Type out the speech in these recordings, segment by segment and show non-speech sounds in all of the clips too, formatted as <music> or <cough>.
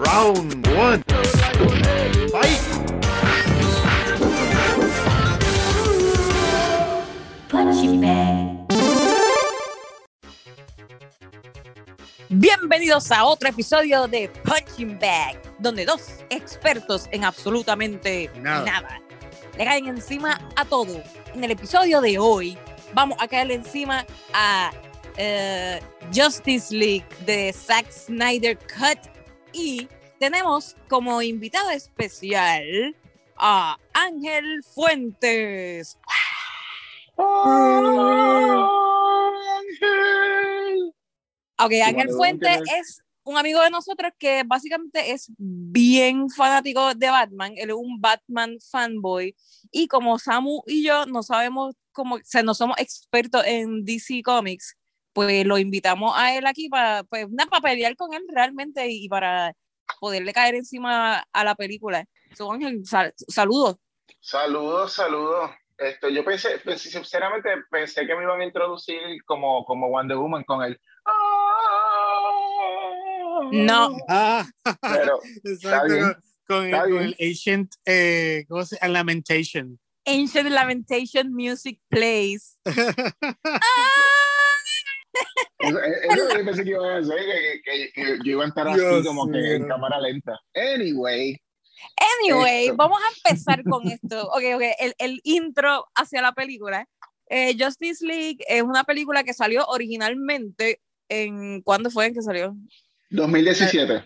Round one. Fight. Punching bag. Bienvenidos a otro episodio de Punching Bag, donde dos expertos en absolutamente Nada. nada. le caen encima a todo. En el episodio de hoy vamos a caerle encima a eh, Justice League de Zack Snyder Cut y tenemos como invitado especial a Ángel Fuentes. Ok, Ángel Fuentes ¿qué es un amigo de nosotros que básicamente es bien fanático de Batman. Él es un Batman fanboy. Y como Samu y yo no sabemos cómo, o sea, no somos expertos en DC Comics, pues lo invitamos a él aquí para, pues, nada, para pelear con él realmente y para poderle caer encima a la película. So, Ángel, sal- saludos. Saludos, saludos. Esto, yo pensé, pensé- sinceramente pensé que me iban a introducir como, como Wonder Woman con el. No. Ah, Pero <laughs> exacto. bien, Con, con el, está con bien. el Ancient, eh, ¿cómo se llama? Lamentation. Ancient Lamentation Music Plays. <laughs> eso, eso es lo que pensé que iban a hacer, que, que- que yo iba a estar así Dios como que en cámara lenta. Anyway, Anyway, Esto. vamos a empezar con esto. Ok, ok, el, el intro hacia la película. Eh, Justice League es una película que salió originalmente en. ¿Cuándo fue en que salió? 2017.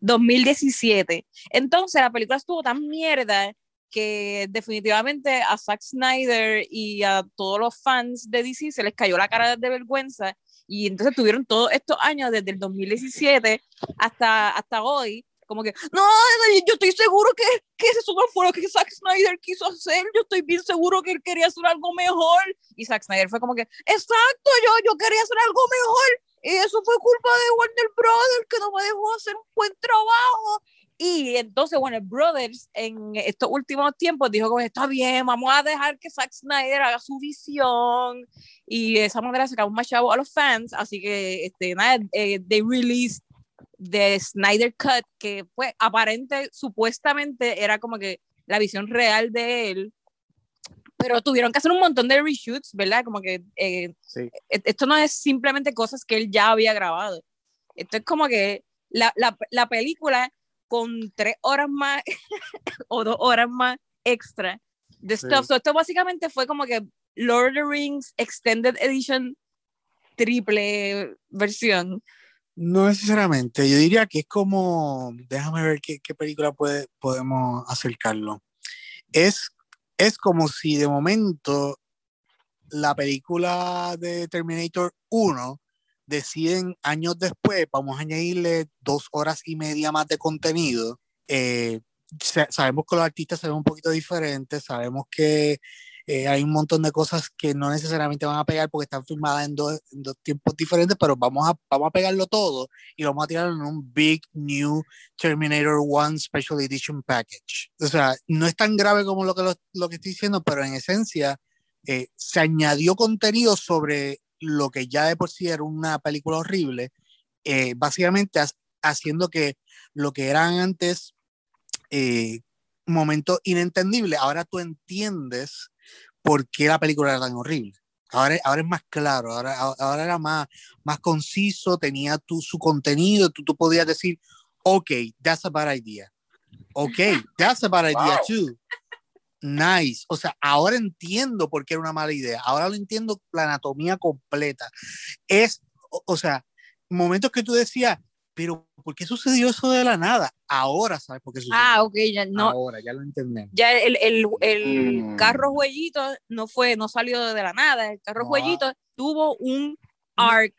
2017. Entonces la película estuvo tan mierda que definitivamente a Zack Snyder y a todos los fans de DC se les cayó la cara de vergüenza y entonces tuvieron todos estos años desde el 2017 hasta, hasta hoy como que, no, yo estoy seguro que, que eso no fue lo que Zack Snyder quiso hacer, yo estoy bien seguro que él quería hacer algo mejor. Y Zack Snyder fue como que, exacto, yo, yo quería hacer algo mejor. Y eso fue culpa de Warner Brothers, que no me dejó hacer un buen trabajo. Y entonces Warner Brothers en estos últimos tiempos dijo como, está bien, vamos a dejar que Zack Snyder haga su visión. Y de esa manera sacamos más chavo a los fans. Así que, este, nada, eh, they released de Snyder Cut, que fue aparente, supuestamente era como que la visión real de él, pero tuvieron que hacer un montón de reshoots, ¿verdad? Como que eh, Sí. e- esto no es simplemente cosas que él ya había grabado. Esto es como que la, la, la película con tres horas más <laughs> o dos horas más extra de Sí. stuff. So, esto básicamente fue como que Lord of the Rings Extended Edition triple versión. No necesariamente. Yo diría que es como, déjame ver qué, qué película puede, podemos acercarlo. Es, es como si de momento la película de Terminator 1 deciden años después, vamos a añadirle dos horas y media más de contenido. Eh, sa- sabemos que los artistas se ven un poquito diferentes, sabemos que eh, hay un montón de cosas que no necesariamente van a pegar porque están filmadas en dos, en dos tiempos diferentes, pero vamos a, vamos a pegarlo todo y vamos a tirar en un Big New Terminator 1 Special Edition Package. O sea, no es tan grave como lo que, lo, lo que estoy diciendo, pero en esencia eh, se añadió contenido sobre lo que ya de por sí era una película horrible, eh, básicamente ha- haciendo que lo que eran antes eh, momentos inentendibles, ahora tú entiendes por qué la película era tan horrible. Ahora, ahora es más claro, ahora, ahora era más, más conciso, tenía tu, su contenido, tú, tú podías decir, ok, that's a bad idea. Ok, that's a bad idea Wow. too. Nice. O sea, ahora entiendo por qué era una mala idea. Ahora lo entiendo la anatomía completa. Es, o, o sea, momentos que tú decías, pero ¿por qué sucedió eso de la nada? Ahora sabes por qué sucedió. Ah, ok, ya no, Ahora, ya lo entendemos. ya el, el, el Mm. carro jueguito no fue, no salió de la nada, el carro No. jueguito tuvo un arc,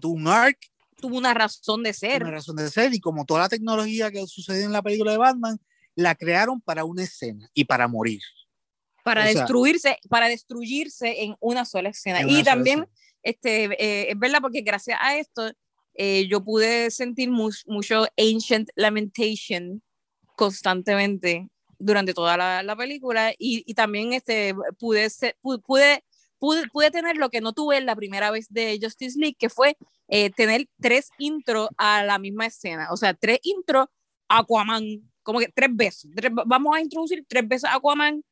Tuvo un arc, tuvo una razón de ser. una razón de ser, y como toda la tecnología que sucedió en la película de Batman, la crearon para una escena y para morir. para o sea- destruirse, para destruirse en una sola escena. En y una sola también, escena. este, eh, es verdad, porque gracias a esto, eh, yo pude sentir mu- mucho Ancient Lamentation constantemente durante toda la, la película y, y también este, pude, ser- pude, pude, pude tener lo que no tuve la primera vez de Justice League, que fue eh, tener tres intros a la misma escena. O sea, tres intros Aquaman, como que tres veces. Tres- vamos a introducir tres veces Aquaman,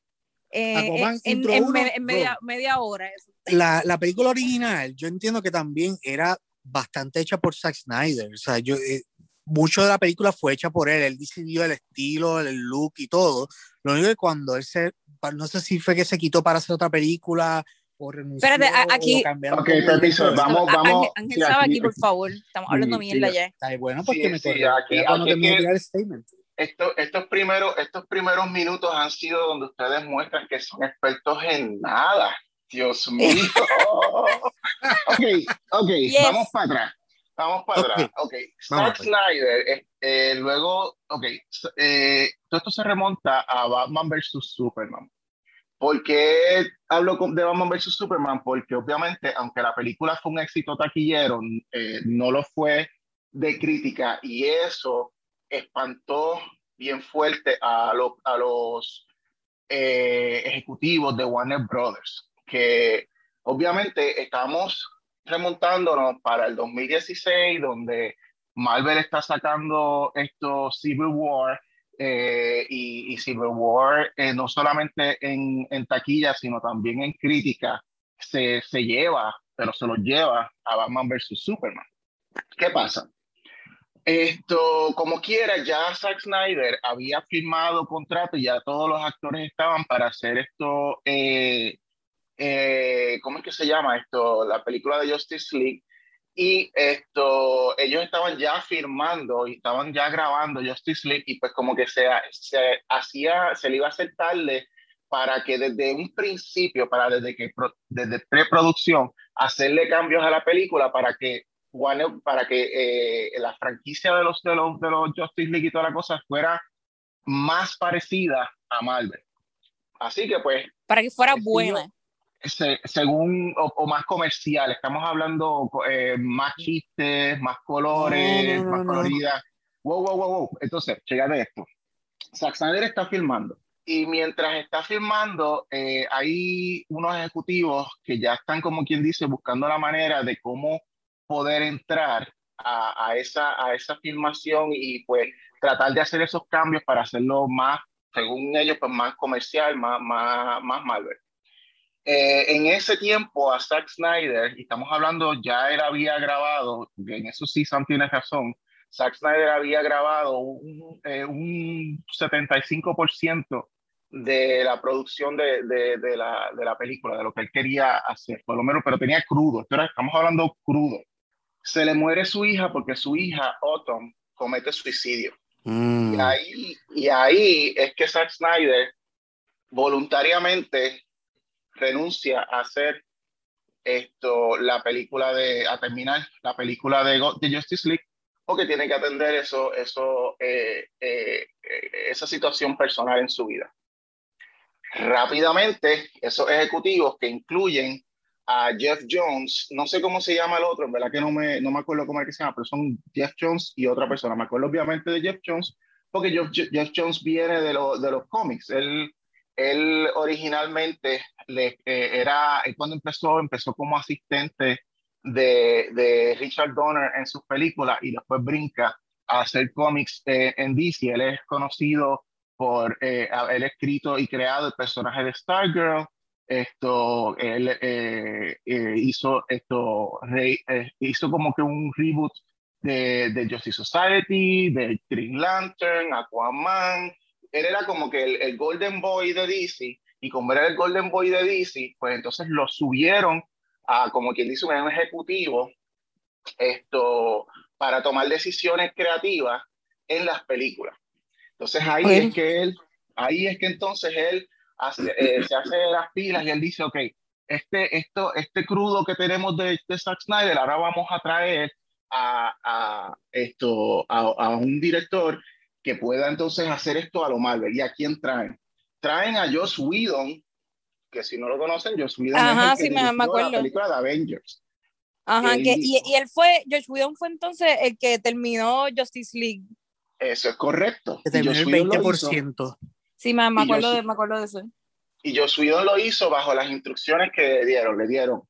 eh, Aquaman, en, en uno, me- en media, media hora. La, la película original, yo entiendo que también era bastante hecha por Zack Snyder. O sea, yo, eh, mucho de la película fue hecha por él. Él decidió el estilo, el look y todo. Lo único que cuando él se, no sé si fue que se quitó para hacer otra película o renunció. Espérate, o aquí- cambiaron Ok, permiso, vamos, A- vamos. Ángel, Ángel sí, aquí- aquí, por favor. Estamos hablando Sí, mierda sí, ya. Ay, bueno, pues Sí, que me sí, corrió. aquí- aquí que- tirar el statement. Estos, estos, primeros, estos primeros minutos han sido donde ustedes muestran que son expertos en nada. Dios <laughs> mío. ok, ok, Yes. vamos para atrás. Vamos para atrás. Ok, Zack Snyder, eh, eh, luego, ok, eh, todo esto se remonta a Batman vs. Superman. ¿Por qué hablo de Batman vs. Superman? Porque obviamente, aunque la película fue un éxito taquillero, eh, no lo fue de crítica y eso espantó bien fuerte a, a los eh, ejecutivos de Warner Brothers, que obviamente estamos remontándonos para el 2016, donde Marvel está sacando esto Civil War eh, y, Civil War eh, no solamente en, en taquilla, sino también en crítica, se, se lleva, pero se lo lleva a Batman vs. Superman. ¿Qué pasa? Esto, como quiera, ya Zack Snyder había firmado contrato y ya todos los actores estaban para hacer esto, eh, eh, ¿cómo es que se llama esto? La película de Justice League. Y esto, ellos estaban ya firmando y estaban ya grabando Justice League y pues como que se, se hacía, se le iba a hacer tarde para que desde un principio, para desde que desde preproducción, hacerle cambios a la película para que Warner, para que eh, la franquicia de los, de, los, de los Justice League y toda la cosa fuera más parecida a Marvel. Así que pues Para que fuera buena. se- según o, o más comercial, estamos hablando eh, más chistes, más colores, No, no, no, más coloridas. Wow, wow, wow, wow. Entonces, de esto. Zack Snyder está filmando y mientras está filmando, eh, hay unos ejecutivos que ya están, como quien dice, buscando la manera de cómo poder entrar a, a esa, a esa filmación y pues tratar de hacer esos cambios para hacerlo más, según ellos, pues más comercial, más, más, más Marvel. Eh, en ese tiempo a Zack Snyder, y estamos hablando, ya él había grabado, en eso sí Sam tiene razón, Zack Snyder había grabado un, eh, un 75% de la producción de, de, de, la, de la película, de lo que él quería hacer, por lo menos, pero tenía crudo, estamos hablando crudo. Se le muere su hija porque su hija, Autumn, comete suicidio. Mm. Y ahí, y ahí es que Zack Snyder voluntariamente renuncia a hacer esto, la película de, a terminar la película de, Go- de Justice League, porque tiene que atender eso, eso, eh, eh, esa situación personal en su vida. Rápidamente, esos ejecutivos que incluyen a Jeff Jones, no sé cómo se llama el otro, en verdad que no me, no me acuerdo cómo es que se llama, pero son Jeff Jones y otra persona. Me acuerdo obviamente de Jeff Jones, porque Jeff, Jones viene de, lo- de los cómics. Él, él originalmente eh, era, cuando empezó, empezó como asistente de, de Richard Donner en sus películas y después brinca a hacer cómics eh, en DC. Él es conocido por eh, haber escrito y creado el personaje de Stargirl. Esto, él eh, eh, hizo esto, re- eh, hizo como que un reboot de, de Justice Society, de Green Lantern, Aquaman. Él era como que el, el Golden Boy de DC, y como era el Golden Boy de DC, pues entonces lo subieron a, como quien dice, un ejecutivo esto, para tomar decisiones creativas en las películas. Entonces ahí es que él, ahí es que entonces él hace, eh, se hace las pilas y él dice, ok, este, esto, este crudo que tenemos de, de Zack Snyder, ahora vamos a traer a, a esto, a, a un director que pueda entonces hacer esto a lo Marvel. ¿Y a quién traen? Traen a Joss Whedon, que si no lo conocen, Joss Whedon Ajá, es el que sí, me- me acuerdo. la película de Avengers. Ajá, él que, y, y él fue, Josh Whedon fue entonces el que terminó Justice League. Eso es correcto. Que terminó el Whedon lo hizo. 20%. Sí, me, me Y yo acuerdo, sí. de, me acuerdo de eso. Y Whedon lo hizo bajo las instrucciones que le dieron. Le dieron,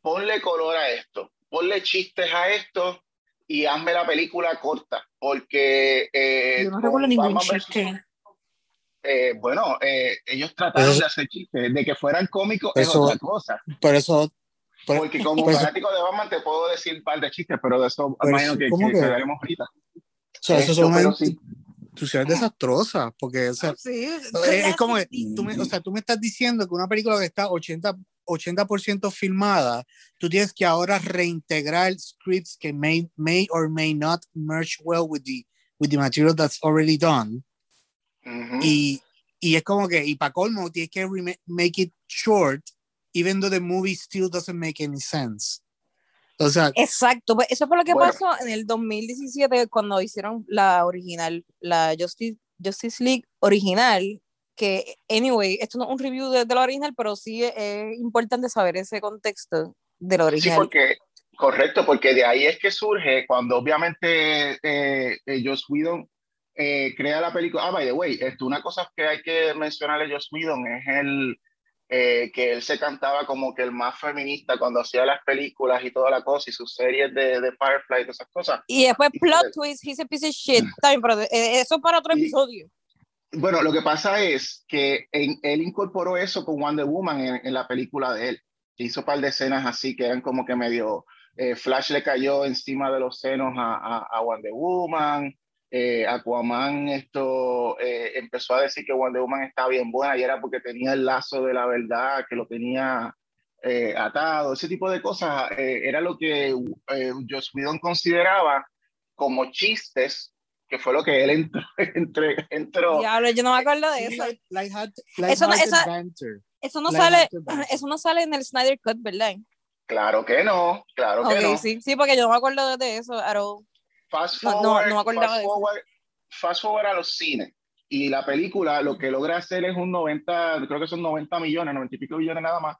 ponle color a esto, ponle chistes a esto y hazme la película corta, porque... Eh, Yo no recuerdo ningún chiste. eh, bueno, eh, ellos trataron Eso- de hacer chistes, de que fueran cómicos es Eso- otra cosa. Por eso, por- Porque como por eso- fanático de Batman te puedo decir un par de chistes, pero de eso Pero imagino que, ¿cómo que que? quedaremos ahorita. o sea, eso son instituciones desastrosas, porque o sea, <laughs> Sí, es, es como que tú me, o sea, tú me estás diciendo que una película que está 80, 80% filmada, tú tienes que ahora reintegrar scripts que may, may or may not merge well with the, with the material that's already done. Ujú. Y, y es como que, y para colmo, tienes que make it short, even though the movie still doesn't make any sense. O sea, Exacto, pues eso fue lo que Bueno. pasó en el 2017 cuando hicieron la original, la Justice, Justice League original, que, anyway, esto no es un review de, de la original, pero sí es, es importante saber ese contexto de la Sí, original. porque, correcto, porque de ahí es que surge cuando obviamente eh, eh, Joss Whedon eh, crea la película. Ah, by the way, esto, una cosa que hay que mencionarle a Joss Whedon es el eh, que él se cantaba como que el más feminista cuando hacía las películas y toda la cosa y sus series de, de Firefly y todas esas cosas. Y después Y plot que- twist, he's a piece of shit. Bien, pero eh, eso para otro Y- episodio. Bueno, lo que pasa es que en- él incorporó eso con Wonder Woman en, en la película de él. Hizo un par de escenas así que eran como que medio. eh, Flash le cayó encima de los senos a, a, a Wonder Woman. Eh, Aquaman esto, eh, empezó a decir que Wonder Woman estaba bien buena y era porque tenía el lazo de la verdad, que lo tenía eh, atado. Ese tipo de cosas eh, era lo que eh, Joss Whedon consideraba como chistes, que fue lo que él entró. <laughs> entre- entró Diablo, yo no me acuerdo de eso. Eso no-. Eso no sale, eso no sale en el Snyder Cut, ¿verdad? Claro que no, claro que Ok, no. sí, sí, porque yo no me acuerdo de eso at Fast No, no- forward, no me acordaba fast forward, fast forward a los cines. Y la película lo que logra hacer es un 90, creo que son 90 millones, 90 y pico millones nada más.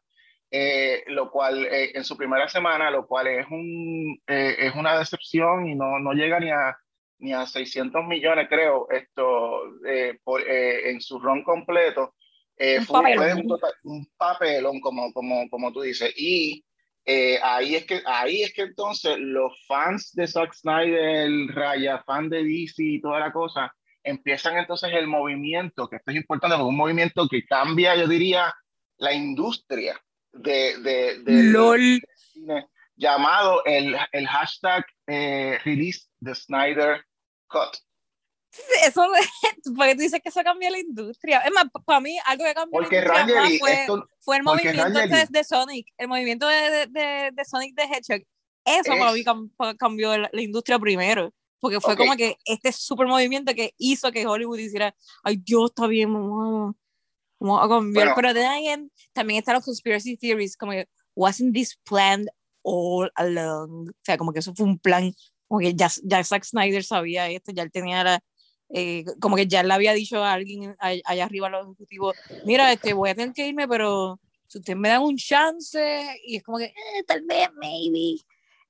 eh, lo cual eh, en su primera semana, lo cual es, un, eh, es una decepción y no, no llega ni a, ni a 600 millones, creo, esto eh, por, eh, en su run completo. Eh, Un fue, papelón. un, un papelón, como, como, como tú dices. Y eh, ahí, es que, ahí es que entonces los fans de Zack Snyder, Raya, fan de DC y toda la cosa, empiezan entonces el movimiento, que esto es importante, porque un movimiento que cambia, yo diría, la industria de, de, del LOL. cine, llamado el, el hashtag eh, release the Snyder Cut. Eso, <laughs> porque tú dices que eso cambia la industria. Es más, para mí, algo que cambió Porque la industria más Rangel, fue, esto, fue el movimiento Rangel- este de Sonic, el movimiento de, de, de, de Sonic the Hedgehog. Eso para Es- mí cam- pa- cambió la, la industria primero. Porque fue Ok. como que este super movimiento que hizo que Hollywood hiciera, ay Dios, está bien, a, vamos a cambiar. Bueno. Pero then again, también están los conspiracy theories, como que, wasn't this planned all along? O sea, como que eso fue un plan, como que ya, ya Zack Snyder sabía esto, ya él tenía la, eh, como que ya le había dicho a alguien allá arriba a los ejecutivos, mira, este, voy a tener que irme, pero si ustedes me dan un chance, y es como que, "Eh, tal vez, maybe.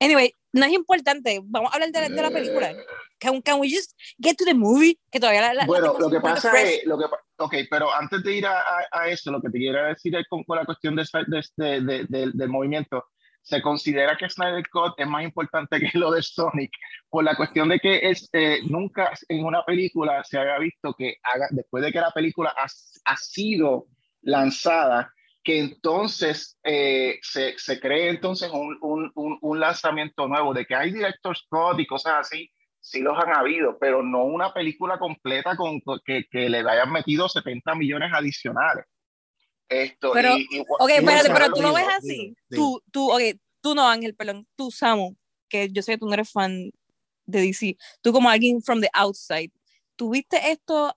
Anyway, no es importante, vamos a hablar de, la- de la película. Can, can we just get to the movie? Que todavía la, la- Bueno, lo que pasa fresh. es, lo que, ok, pero antes de ir a, a- a eso, lo que te quiero decir es con, con la cuestión de- de- del movimiento. Se considera que Snyder Cut es más importante que lo de Sonic, por la cuestión de que es, eh, nunca en una película se había visto que haga, después de que la película ha, sido lanzada, que entonces eh, se, se cree entonces un, un, un, lanzamiento nuevo, de que hay director Scott y cosas así, sí los han habido, pero no una película completa con, con- que, que le hayan metido 70 millones adicionales. Esto, Pero, y, y- Ok, y espérate, pero tú lo ves así. Tú, tú, ok, tú no, Ángel, perdón, tú, Samu, que yo sé que tú no eres fan de DC. Tú como alguien from the outside, ¿tuviste esto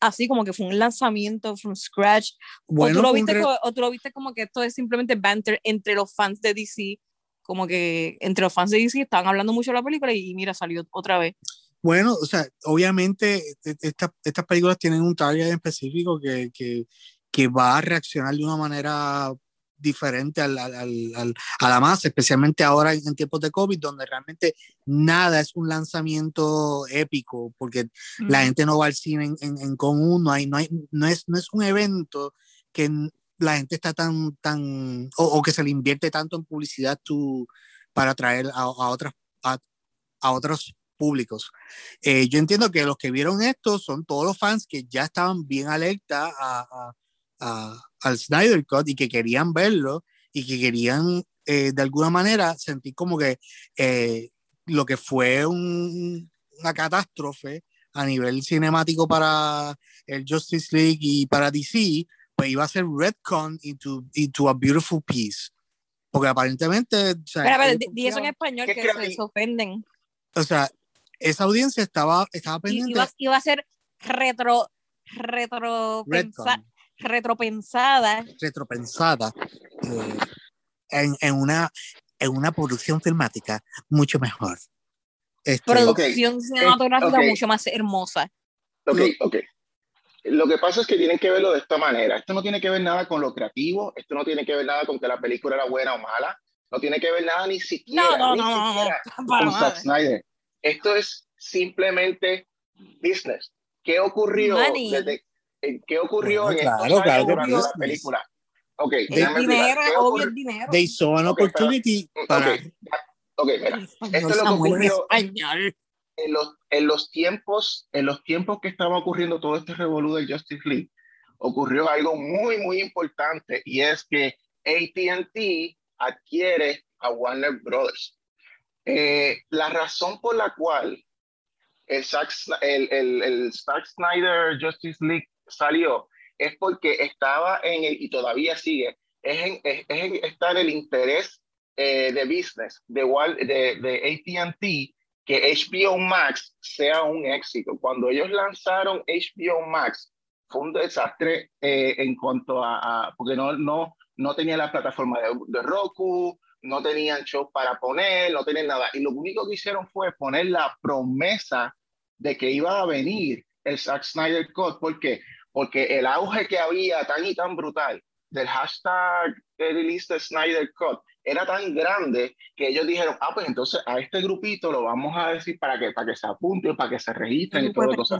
así como que fue un lanzamiento from scratch? o, Bueno, tú lo viste re- co- o tú lo viste como que esto es simplemente banter entre los fans de DC? Como que entre los fans de DC estaban hablando mucho de la película y mira, salió otra vez. Bueno, o sea, obviamente e- estas estas películas tienen un target específico que, que, que va a reaccionar de una manera diferente al, al- al- a la masa, especialmente ahora en, en tiempos de COVID, donde realmente nada es un lanzamiento épico, porque la gente no va al cine en, en, en común, no, hay, no, hay, no, es, no es un evento que la gente está tan, tan o, o que se le invierte tanto en publicidad tu- para atraer a, a otras, a, a otros públicos. Eh, yo entiendo que los que vieron esto son todos los fans que ya estaban bien alerta a, a- a- al Snyder Cut y que querían verlo y que querían eh, de alguna manera sentir como que eh, lo que fue un- una catástrofe a nivel cinemático para el Justice League y para DC, pues iba a ser retcon into, into a beautiful piece. Porque aparentemente, o sea, espera, ellos di- di eso en español ¿Qué que se, se ofenden. o sea, esa audiencia estaba, estaba I- pendiente Iba, iba a ser retro, retro, retcon, retropensada. retropensada eh, en, en, una, en una producción filmática mucho mejor. Este, producción cinematográfica ok. mucho más hermosa. Ok, Lo- ok. Lo que pasa es que tienen que verlo de esta manera. Esto no tiene que ver nada con lo creativo, esto no tiene que ver nada con que la película era buena o mala, no tiene que ver nada ni siquiera, No, no, ni no, no, no, siquiera <laughs> con. Zack Snyder. Esto es simplemente business. ¿Qué ocurrió Money. desde qué ocurrió Bueno, en claro, estos claro años durante la película? Ok, déjame dinero, explicar. ¿Qué obvio ocurrió? el dinero. they saw an Ok, pero- opportunity para Ok, ok, mira. Español, Esto es lo que ocurrió- español. en los, en los tiempos en los tiempos que estaba ocurriendo todo este revolú del Justice League ocurrió algo muy muy importante y es que AT&T adquiere a Warner Brothers Eh, la razón por la cual el Zack, el, el, el Zack Snyder Justice League salió es porque estaba en el, y todavía sigue es en, es, en- está el interés eh, de business de, de, de AT&T que HBO Max sea un éxito. Cuando ellos lanzaron HBO Max, fue un desastre eh, en cuanto a, a- porque no, no, no tenía la plataforma de, de Roku, no tenían show para poner, no tenían nada. Y lo único que hicieron fue poner la promesa de que iba a venir el Zack Snyder Cut. ¿Por qué? Porque el auge que había tan y tan brutal del hashtag eh, release Snyder Cut era tan grande que ellos dijeron, ah, pues entonces a este grupito lo vamos a decir para que, para que se apunten, para que se registren y todo. eso.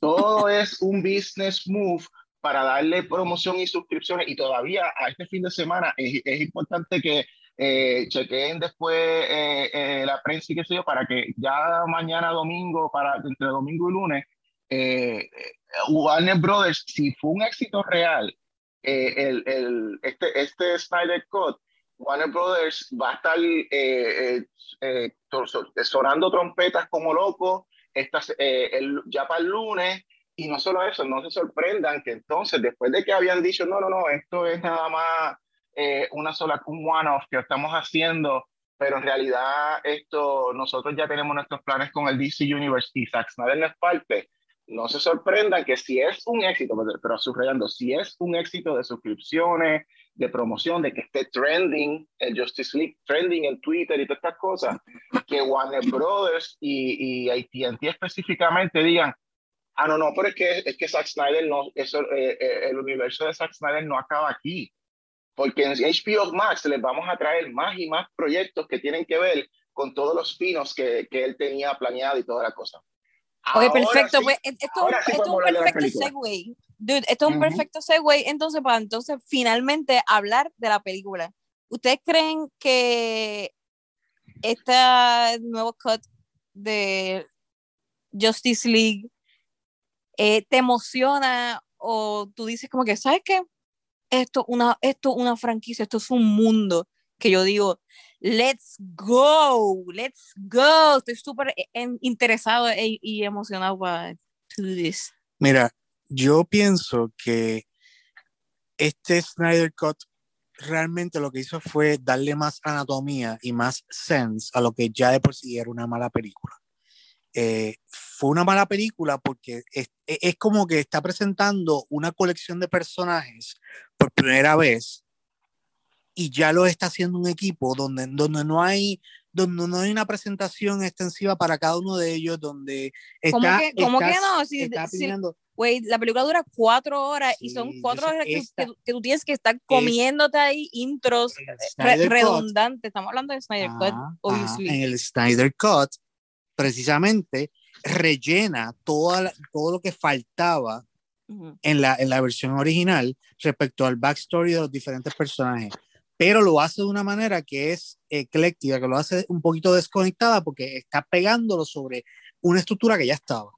todo es un business move para darle promoción y suscripciones y todavía a este fin de semana es, es importante que eh, chequeen después eh, eh, la prensa y qué sé yo para que ya mañana domingo, para entre domingo y lunes, eh, Warner Brothers, si fue un éxito real, eh, el, el, este, este Snyder Cut, Warner Brothers va a estar eh, eh, sonando trompetas como loco estas, el, ya para el lunes. Y no solo eso, no se sorprendan que entonces, después de que habían dicho, no, no, no, esto es nada más una sola, un one-off que estamos haciendo, pero en realidad esto, nosotros ya tenemos nuestros planes con el DC Universe y Zack Snyder no es parte. No se sorprendan que si es un éxito, pero- subrayando, si es un éxito de suscripciones, de promoción, de que esté trending, el Justice League trending en Twitter y todas estas cosas, que Warner Brothers y, y AT&T específicamente digan, ah, no, no, pero es que, es que Zack Snyder no, eso, eh, eh, el universo de Zack Snyder no acaba aquí. Porque en HBO Max les vamos a traer más y más proyectos que tienen que ver con todos los pinos que, que él tenía planeado y toda la cosa. Oye, perfecto. sí, pues, esto, sí esto es un perfecto segue. Dude, esto es un Ujú. perfecto segue entonces para entonces finalmente hablar de la película. ¿Ustedes creen que este nuevo cut de Justice League eh, te emociona o tú dices como que, ¿sabes qué? Esto una, esto es una franquicia, esto es un mundo que yo digo, let's go, let's go. Estoy súper eh, interesado e- y emocionado para to this. Mira, yo pienso que este Snyder Cut realmente lo que hizo fue darle más anatomía y más sense a lo que ya de por sí era una mala película. Eh, fue una mala película porque es- es como que está presentando una colección de personajes por primera vez y ya lo está haciendo un equipo donde, donde no hay donde no hay una presentación extensiva para cada uno de ellos donde ¿Cómo está, que- cómo que está- no? Si- está si- Güey, la película dura cuatro horas y Sí, son yo cuatro horas que, que tú- que tú tienes que estar comiéndote ahí intros el re- redundantes. Estamos hablando de Snyder Cut, Ajá, obviously. ajá, en el Snyder Cut, precisamente rellena toda la- todo lo que faltaba Ujú. en la, en la versión original respecto al backstory de los diferentes personajes. Pero lo hace de una manera que es ecléctica, que lo hace un poquito desconectada porque está pegándolo sobre una estructura que ya estaba.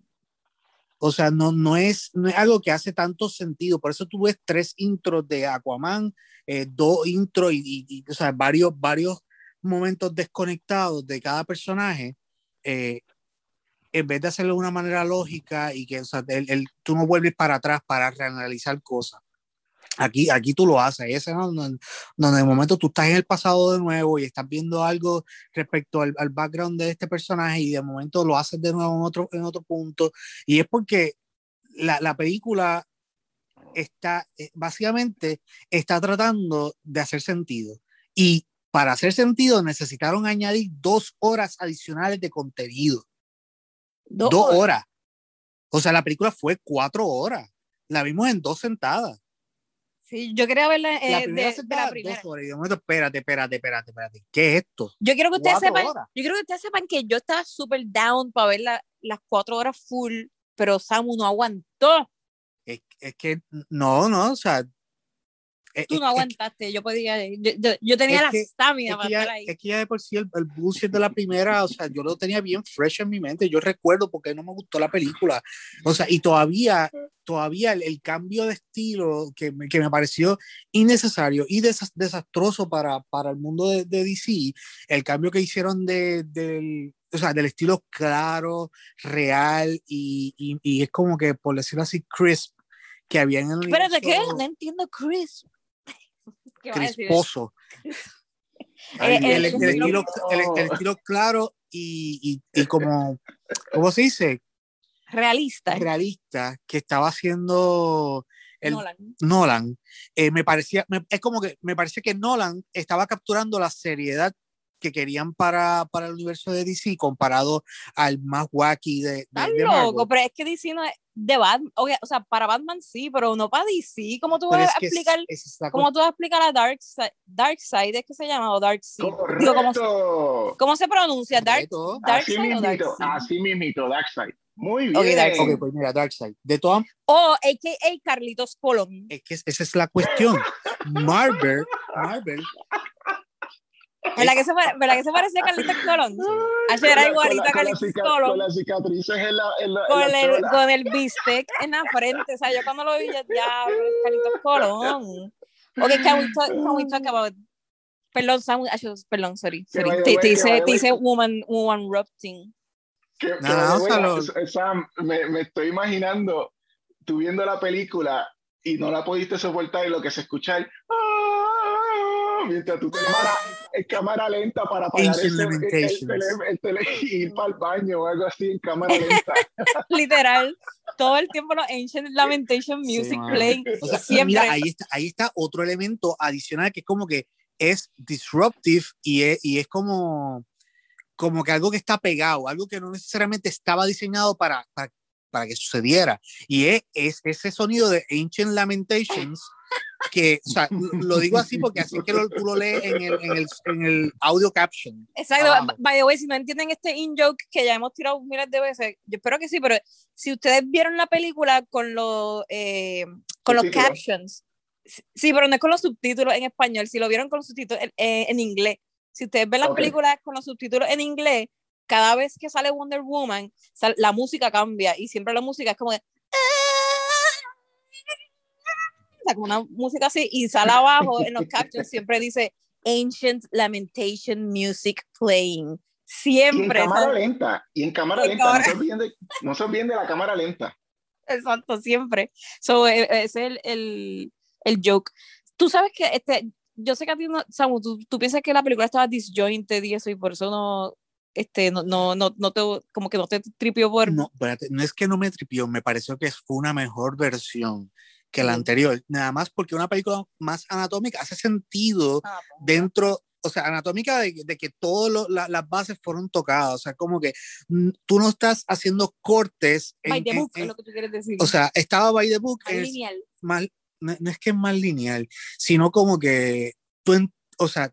O sea, no, no, es, no es algo que hace tanto sentido. Por eso tú ves tres intros de Aquaman, eh, dos intros y, y- y, o sea, varios, varios momentos desconectados de cada personaje. eh, en vez de hacerlo de una manera lógica y que o sea, el, el- tú no vuelves para atrás para reanalizar cosas. Aquí, aquí tú lo haces, ese ¿no? donde, donde de momento tú estás en el pasado de nuevo y estás viendo algo respecto al, al background de este personaje y de momento lo haces de nuevo en otro, en otro punto. Y es porque la, la película está, eh, básicamente, está tratando de hacer sentido. Y para hacer sentido necesitaron añadir dos horas adicionales de contenido Dos dos horas. horas. O sea, la película fue cuatro horas. La vimos en dos sentadas. Sí, yo quería verla eh, la de, primera de sentada, la primera. dos horas. Y de momento, espérate, espérate, espérate, espérate. ¿Qué es esto? Yo quiero que ustedes sepan, horas. yo quiero que ustedes sepan que yo estaba súper down para ver la- las cuatro horas full, pero Samu no aguantó. Es, es que, no, no, o sea. Es- Tú no aguantaste, yo podía, yo, yo, yo tenía la estamina Es para estar ahí. es que ya de por sí el, el bullshit de la primera, o sea, yo lo tenía bien fresh en mi mente. Yo recuerdo porque no me gustó la película. O sea, y todavía, todavía el, el cambio de estilo que me, que me pareció innecesario y desas- desastroso para, para el mundo de, de DC, el cambio que hicieron de, del, o sea, del estilo claro, real y, y, y es como que, por decirlo así, crisp que había en el Espérate, ¿qué? universo No entiendo, Chris. ¿Qué vas a decir? Crisposo. <laughs> Eh, el, eh, el- estilo, el, el estilo claro y, y, y como, ¿cómo se dice? Realista. Realista que estaba haciendo el Nolan. Nolan. Eh, me parecía, me- es como que me parece que Nolan estaba capturando la seriedad que querían para, para el universo de DC comparado al más wacky de, de, loco, pero es que DC no es de Batman. O sea, para Batman sí, pero no para DC. ¿Cómo tú Pero vas es a es- explicar? es la ¿Cómo tú vas a explicar a Darkseid? Darkseid es que se llama o Darkseid. Digo, ¿cómo. ¿cómo se pronuncia? Dark, Correcto. Así Darkseid o mismito, Darkseid. así mismito, Darkseid. Muy Ok, bien. Darkseid. Ok, pues mira, Darkseid. De todas O AKA Carlitos Colón. es que esa es la cuestión. Marvel, Marvel ¿Verdad que se, pare- ¿verdad que se parece a Carlitos Colón? Ayer era igualito a Carlitos Colón. Con las cicatrices en la, en la, en Con la el, con el bistec en la frente. O sea, yo cuando lo vi, yo, ya, Carlitos Colón. Ok, can we talk, can we talk about... Perdón, Samu, ah, yo- perdón, sorry. Sorry. Te, te hice, te hice woman, woman rupting. Que- Gonzalo. la- Sam, me, me estoy imaginando tú viendo la película y no la pudiste soportar y lo que se escucha es "Ah", mientras tú te cámara, en cámara lenta para ese- el, el Lamentations. tele- el tele- y ir para el baño o algo así en cámara lenta. <laughs> Literal, todo el tiempo los Ancient Lamentation Sí, Music mano. playing. <laughs> O sea, Siempre. mira, ahí está, ahí está otro elemento adicional que es como que es disruptive y es, y es como, como que algo que está pegado, algo que no necesariamente estaba diseñado para, para, para que sucediera. Y es, es ese sonido de Ancient Lamentations que, o sea, lo digo así porque así es que lo, tú lo lees en el, en el, en el audio caption. Exacto, abajo. by the way, si no entienden este in-joke que ya hemos tirado miles de veces, yo espero que sí, pero si ustedes vieron la película con los, eh, con los Subtítulos. captions, sí, pero no es con los subtítulos en español, si lo vieron con los subtítulos en, eh, en inglés, si ustedes ven las Ok. películas con los subtítulos en inglés, cada vez que sale Wonder Woman, sal- la música cambia y siempre la música es como de... Sea, como una música así y sale abajo en los captions siempre dice Ancient Lamentation Music Playing. Y en Siempre. cámara ¿sabes? lenta, y en cámara En lenta, no se, olviden de, no se olviden de la cámara lenta. Exacto, siempre. So, eh, ese es el, el, el joke. Tú sabes que este, yo sé que a ti no, Samu, tú, tú piensas que la película estaba disjointed y eso, y por eso no, este, no, no, no, no te, como que no te tripió por. No, espérate, no es que no me tripió, me pareció que fue una mejor versión que la anterior, nada más porque una película más anatómica hace sentido Ah, pues. dentro, o sea, anatómica de, de que todas las bases fueron tocadas, o sea, como que mm, tú no estás haciendo cortes. By en- the en- book, es en- lo que tú quieres decir. o sea, estaba by the book, Más es lineal. más, no, no es que es más lineal, sino como que tú, o sea,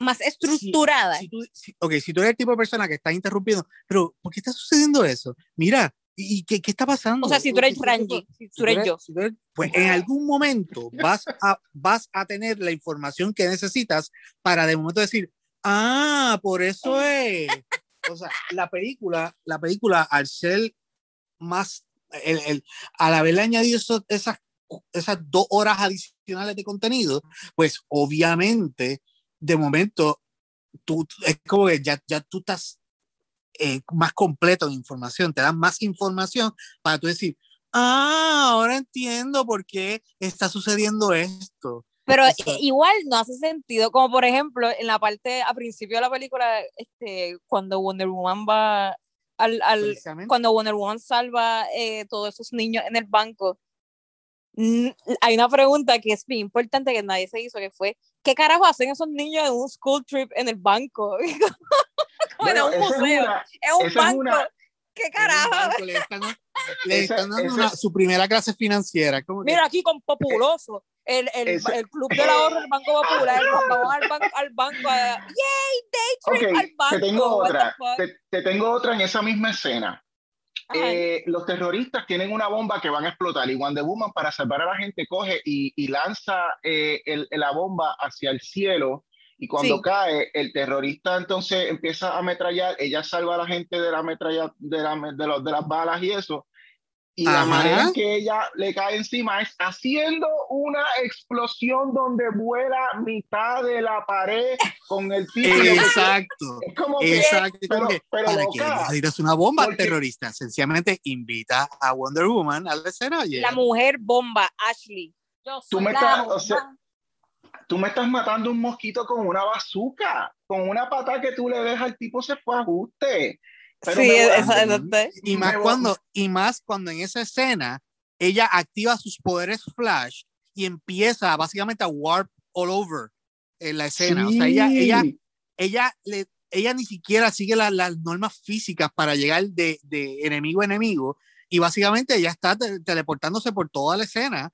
Más estructurada. si tú, si- ok, si tú eres el tipo de persona que está interrumpiendo, pero ¿por qué está sucediendo eso? Mira, ¿y qué, qué está pasando? O sea, si tú eres ¿Qué- qué- Ranji, si tú eres yo. pues en algún momento vas a, vas a tener la información que necesitas para de momento decir, ah, por eso es. O sea, la película, la película al ser más, el, el- al haberle añadido eso- esas, esas dos horas adicionales de contenido, pues obviamente, de momento, tú, es como que ya, ya tú estás eh, más completo en información, te dan más información para tú decir, ah, ahora entiendo por qué está sucediendo esto. Pero igual no hace sentido, como por ejemplo en la parte a principio de la película, este, cuando Wonder Woman va al, al cuando Wonder Woman salva eh, todos esos niños en el banco, hay una pregunta que es bien importante que nadie se hizo, que fue, ¿qué carajo hacen esos niños en un school trip en el banco? <laughs> Como en Bueno, un museo, una- es un banco, una- ¿qué En carajo? banco Le están, <laughs> le Esa- están dando esa una- su primera clase financiera. como que- Mira aquí con Populoso, el, el, Esa- el Club <laughs> del Ahorro del Banco Popular, vamos al banco, al banco, a- ¡yay! Day trip Ok, al banco. te tengo otra. Te, te tengo otra en esa misma escena. Eh, los terroristas tienen una bomba que van a explotar y Wonder Woman para salvar a la gente coge y, y lanza eh, el- la bomba hacia el cielo y cuando Sí. cae el terrorista entonces empieza a ametrallar, ella salva a la gente de la ametralla, de, la, de, los- de las balas y eso y la Ajá. manera en que ella le cae encima es haciendo una explosión donde vuela mitad de la pared con el tipo Exacto. es como que Exacto. pero- que, pero ¿Para qué necesitas una bomba porque- terrorista? Sencillamente invita a Wonder Woman a la escena. oye. La mujer bomba, Ashley. Yo Tú me la estás- bomba. o sea, tú me estás matando un mosquito con una bazooka, con una pata que tú le dejas al tipo se fue a ajuste. Pero sí, exacto. y más cuando y más cuando en esa escena ella activa sus poderes flash y empieza básicamente a warp all over en la escena o sea ella Sí. ella ella le ella ni siquiera sigue la- las normas físicas para llegar de, de enemigo a enemigo y básicamente ella está te- teleportándose por toda la escena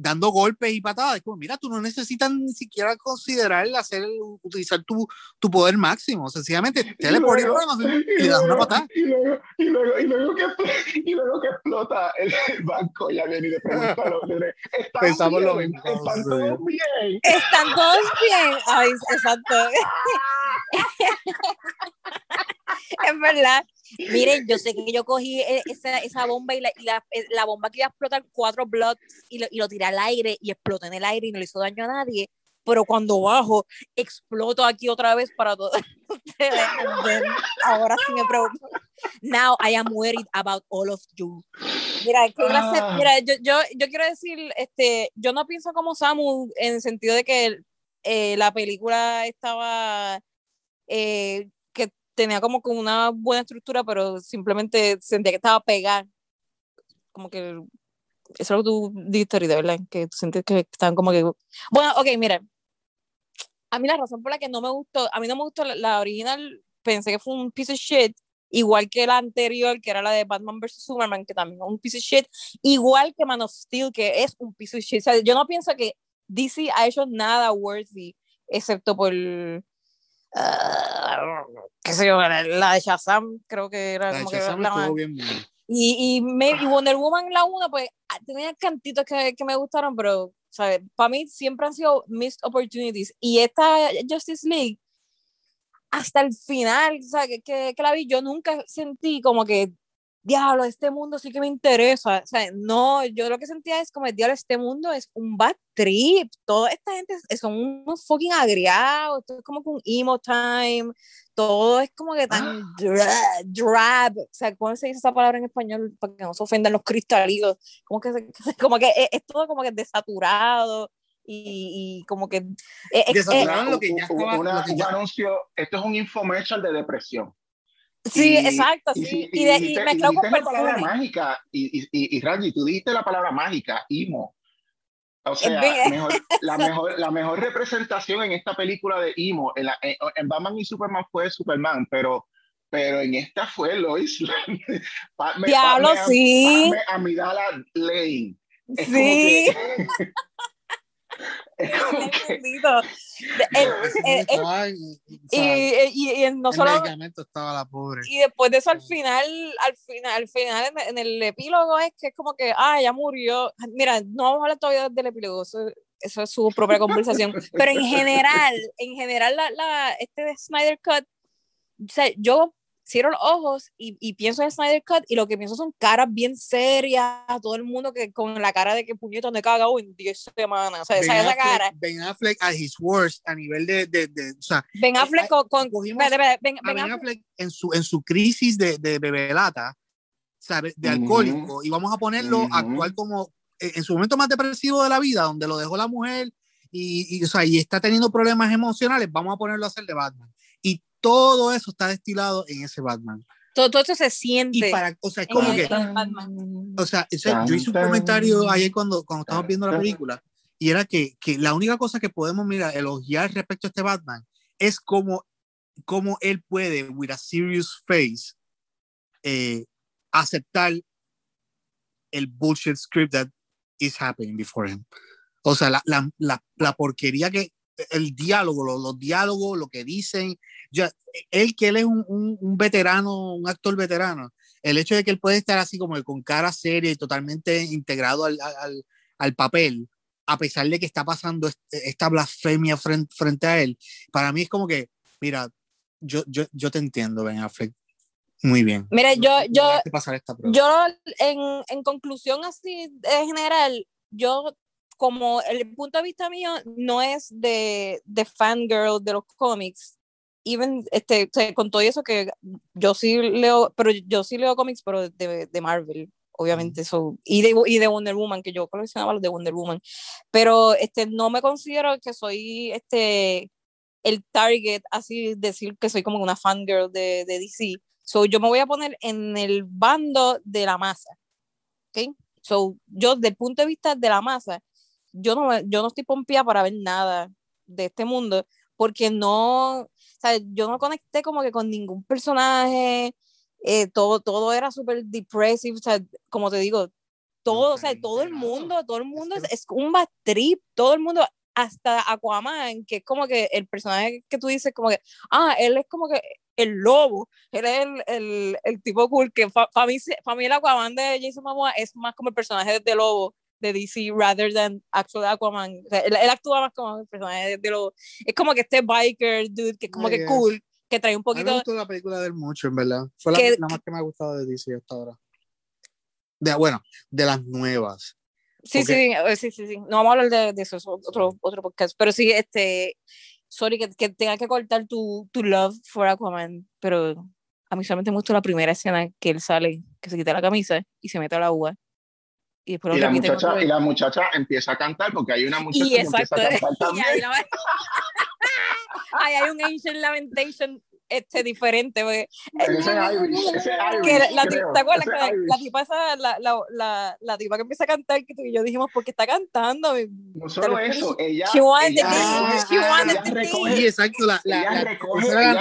dando golpes y patadas es como mira tú no necesitas ni siquiera considerar hacer utilizar tu, tu poder máximo sencillamente teleporta y, y le das una patada Y luego, y luego, y luego que, y luego que explota el, el banco, ya viene y le pregunta a los nenes, ¿están Pensamos lo bien? mismo, ¿Están todos bien? Están todos bien. Ay, exacto. <laughs> <laughs> es verdad. Miren, yo sé que yo cogí eh, esa, esa bomba y, la, y la, eh, la bomba que iba a explotar cuatro blocks y lo, y lo tiré al aire y explotó en el aire y no le hizo daño a nadie. Pero cuando bajo, exploto aquí otra vez para todos <laughs> ustedes. Ahora sí me preocupo. Now I am worried about all of you. Mira, Ah. mira yo, yo, yo quiero decir, este, yo no pienso como Samu en el sentido de que eh, la película estaba eh, tenía como que una buena estructura, pero simplemente sentía que estaba pegada. Como que eso es lo que tú dijiste ahorita, ¿verdad? Que tú que estaban como que. Bueno, ok, mira. A mí la razón por la que no me gustó, a mí no me gustó la, la original, pensé que fue un piece of shit, igual que la anterior, que era la de Batman vs. Superman, que también es un piece of shit, igual que Man of Steel, que es un piece of shit. O sea, yo no pienso que DC ha hecho nada worthy, excepto por. Ah, qué sé yo, la, la de Shazam, creo que era La de como que Shazam la más- estuvo bien y, y, y Wonder Woman la 1, pues ah, tenía cantitos que, que me gustaron, pero para mí siempre han sido missed opportunities. Y esta Justice League, hasta el final, o sea, que, que, que la vi, yo nunca sentí como que, diablo, este mundo sí que me interesa. O sea, no, yo lo que sentía es como, diablo, este mundo es un bad trip. Toda esta gente son unos fucking agriados, esto es como un emo time todo es como que tan dra- drab, o sea, ¿cómo se dice esa palabra en español para que no se ofendan los cristalitos? Como que, se- <laughs> como que es, es todo como que desaturado y, y como que... eh, eh, Desaturado. eh, lo que ya estaba- una- lo que un ya- anuncio, esto es un infomercial de depresión. Sí, Y- exacto, y sí, si- y, de, y dijiste- mezclado con la palabra mágica, y, y, y, y Randy, tú dijiste la palabra mágica, emo. O sea, mejor- la, <laughs> mejor, la mejor representación en esta película de emo, en, la- en- en Batman y Superman fue Superman, pero, pero en esta fue Lois Lane. <laughs> Me- Diablo, me- sí. pa- me- Amidala Lane. Es Sí, que- <laughs> y, y no solo medicamento estaba la pobre. y después de eso al final al final al final en, en el epílogo es que es como que ah ya murió. Mira no vamos a hablar todavía del epílogo eso, eso es su propia conversación. Pero en general en general la, la este de Snyder Cut o sea, yo cierro los ojos y, y pienso en Snyder Cut y lo que pienso son caras bien serias todo el mundo que con la cara de que puñetón de cagado en 10 semanas o sea, esa, Ben esa Affleck, cara Ben Affleck at his worst a nivel de, de, de- o sea, Ben Affleck con, con cogimos espérate, Ben, Ben Ben Affleck- Affleck en su, en su crisis de, de bebelata, ¿sabe? de alcohólico, y vamos a ponerlo Ujú. a actuar como eh, en su momento más depresivo de la vida, donde lo dejó la mujer y, y, o sea, y está teniendo problemas emocionales, vamos a ponerlo a hacer de Batman. Y todo eso está destilado en ese Batman. todo, todo eso se siente Y para, o sea, como que, Batman. o sea, ese- yo hice un comentario ayer cuando, cuando estábamos viendo la película, y era que, que la única cosa que podemos mirar, elogiar respecto a este Batman, es como, como él puede, with a serious face, eh, aceptar el bullshit script that is happening before him. O sea, la, la, la, la porquería que, el diálogo, los, los diálogos, lo que dicen, ya, él que él es un, un, un veterano, un actor veterano, el hecho de que él puede estar así como con cara seria y totalmente integrado al, al, al papel, a pesar de que está pasando esta blasfemia frente, frente a él, para mí es como que, mira, yo, yo, yo te entiendo, Ben Affleck, muy bien. Mira, yo, yo, yo en, en conclusión así en general, yo como el punto de vista mío no es de, de fangirl de los cómics, even este, con todo eso que yo sí leo, pero yo sí leo cómics, pero de, de Marvel, obviamente, eso, y, de, y de Wonder Woman, que yo coleccionaba los de Wonder Woman, pero este, no me considero que soy este, el target, así decir que soy como una fangirl de, de DC. So, yo me voy a poner en el bando de la masa. ¿ok? So, yo, desde el punto de vista de la masa, yo no, yo no estoy pompía para ver nada de este mundo, porque no, o sea, yo no conecté como que con ningún personaje, eh, todo, todo era súper depressive, o sea, como te digo, todo, o sea, todo el mundo, todo el mundo es, es un bad trip, todo el mundo, hasta Aquaman, que es como que el personaje que tú dices, como que, ah, él es como que el lobo, él es el, el, el tipo cool, que para mí, pa' mí el Aquaman de Jason Momoa es más como el personaje de lobo de DC, rather than actual Aquaman, o sea, él, él actúa más como el personaje de, lobo, es como que este biker dude, que es como I que guess. cool, que trae un mí me poquito, gustó la película de él mucho, en verdad. Fue la, Que- la más que me ha gustado de DC hasta ahora. De, bueno, de las nuevas. Sí, sí, eh, sí, sí, sí. No vamos a hablar de, de eso, es otro, otro podcast. Pero sí, este, sorry que, que tenga que cortar tu, tu love for Aquaman, pero a mí solamente me gustó la primera escena que él sale, que se quita la camisa y se mete a la agua. Y después lo Y la, muchacha, otra y vez. la muchacha empieza a cantar porque hay una muchacha Y que empieza exacto. a cantar <laughs> y también. ahí, la- ahí hay un Ancient Lamentation este, diferente. porque- Ese es Irish, ese es que Irish, la, creo. ¿Te acuerdas Ese la, tipa esa, la, la, la, la tipa que empieza a cantar, que tú y yo dijimos, ¿por qué está cantando? No solo eso, ella, She wanted ella the tea. She wanted ella the recoge- Sí, exacto. La, la, ella la- recoge, la-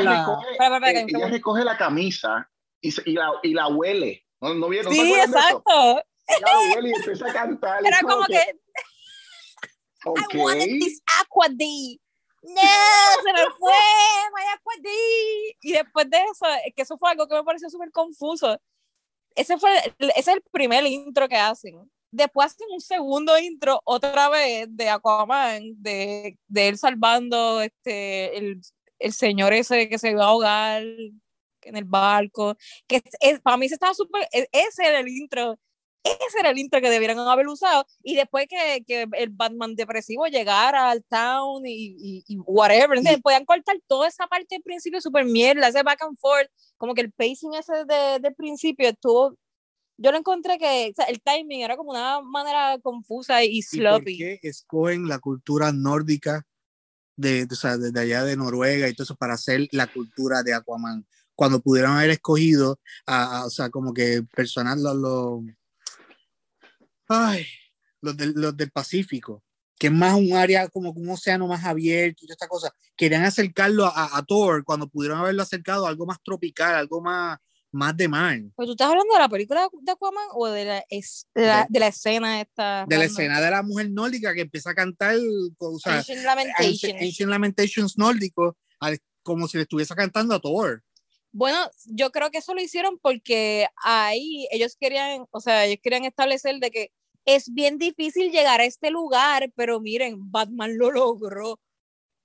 recoge, recoge camisa y, la, y la huele. ¿No, no, vieron? ¿No se Sí, exacto. Ella lo huele y empieza a cantar. Era como que, <laughs> ok. I wanted this aqua D. No, se me fue, my aqua D. Y después de eso, es que eso fue algo que me pareció súper confuso. Ese fue, el- ese es el primer intro que hacen. Después hacen un segundo intro otra vez de Aquaman, de, de él salvando este, el, el señor ese que se iba a ahogar en el barco. Que es- es- para mí se estaba súper, e- ese era el intro ese era el intro que debieran haber usado y después que, que el Batman depresivo llegara al town y, y, y whatever, entonces podían cortar toda esa parte del principio super mierda, ese back and forth, como que el pacing ese de, del principio estuvo, yo lo encontré que o sea, el timing era como una manera confusa y ¿Y por sloppy. qué escogen la cultura nórdica de, o sea, de allá de Noruega y todo eso para hacer la cultura de Aquaman? Cuando pudieron haber escogido a, a- o sea, como que personal los, los, ay, los, del, los del Pacífico, que es más un área como un océano más abierto y toda esta cosa. Querían acercarlo a, a Thor cuando pudieron haberlo acercado a algo más tropical, algo más, más de mar. Pues tú estás hablando de la película de Aquaman o de la, es- de la, De- la escena esta. De la escena de la mujer nórdica que empieza a cantar, o sea, Ancient Lamentations. Ancient, Lamentations nórdico, como si le estuviese cantando a Thor. Bueno, yo creo que eso lo hicieron porque ahí ellos querían, o sea, ellos querían establecer de que es bien difícil llegar a este lugar, pero miren, Batman lo logró.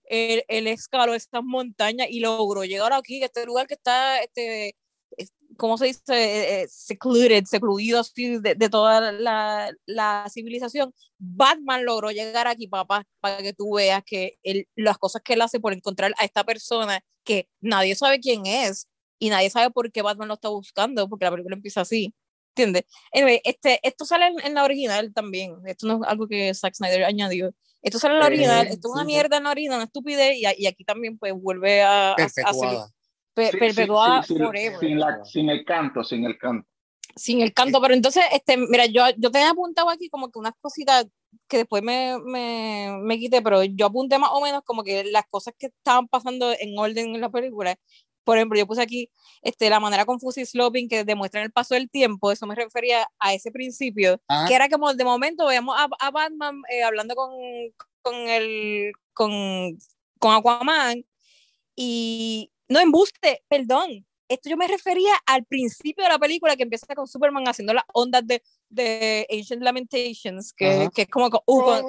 Él, él escaló estas montañas y logró llegar aquí, a este lugar que está, este, es- ¿cómo se dice? Eh, eh, secluded, secluido así de, toda la, civilización. Batman logró llegar aquí, papá, para que tú veas que las cosas que él hace por encontrar a esta persona que nadie sabe quién es y nadie sabe por qué Batman lo está buscando, porque la película empieza así. ¿Entiendes? Anyway, este, esto sale en, en la original también. Esto no es algo que Zack Snyder añadió. Esto sale en la Eh, original. esto es una mierda en la original, una estupidez. Y, y aquí también, pues, vuelve a, Perpetuada. pe- Sí, perpetuada sí, sí, forever. sin, la- sin el canto, sin el canto. sin el canto, pero entonces, este, mira, yo, yo tenía apuntado aquí como que unas cositas que después me, me, me quité, pero yo apunté más o menos como que las cosas que estaban pasando en orden en la película. Por ejemplo, yo puse aquí este, la manera confusa y sloping que demuestran el paso del tiempo, eso me refería a ese principio, Ah, que era como de momento veíamos a, a Batman eh, hablando con, con, el, con, con Aquaman y no embuste, perdón. Esto yo me refería al principio de la película que empieza con Superman haciendo las ondas de, de Ancient Lamentations, que, Ajá. que es como, uh, con-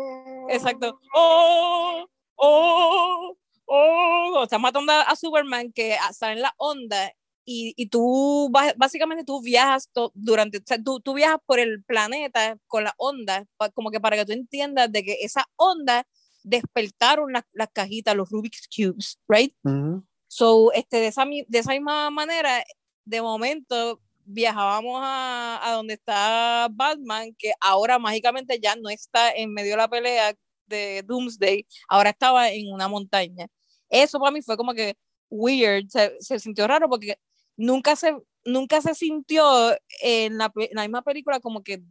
exacto. Oh, oh, oh, cuando matando a, Superman que a- salen las ondas y, y tú básicamente tú viajas to- durante, o sea, tú, tú viajas por el planeta con las ondas, como que para que tú entiendas de que esas ondas despertaron las, las cajitas, los Rubik's Cubes, right? ujú. So, este, de, esa, de esa misma manera, de momento viajábamos a, a donde está Batman, que ahora mágicamente ya no está en medio de la pelea de Doomsday, ahora estaba en una montaña. Eso para mí fue como que weird, se, se sintió raro porque nunca se, nunca se sintió en la, en la misma película como que,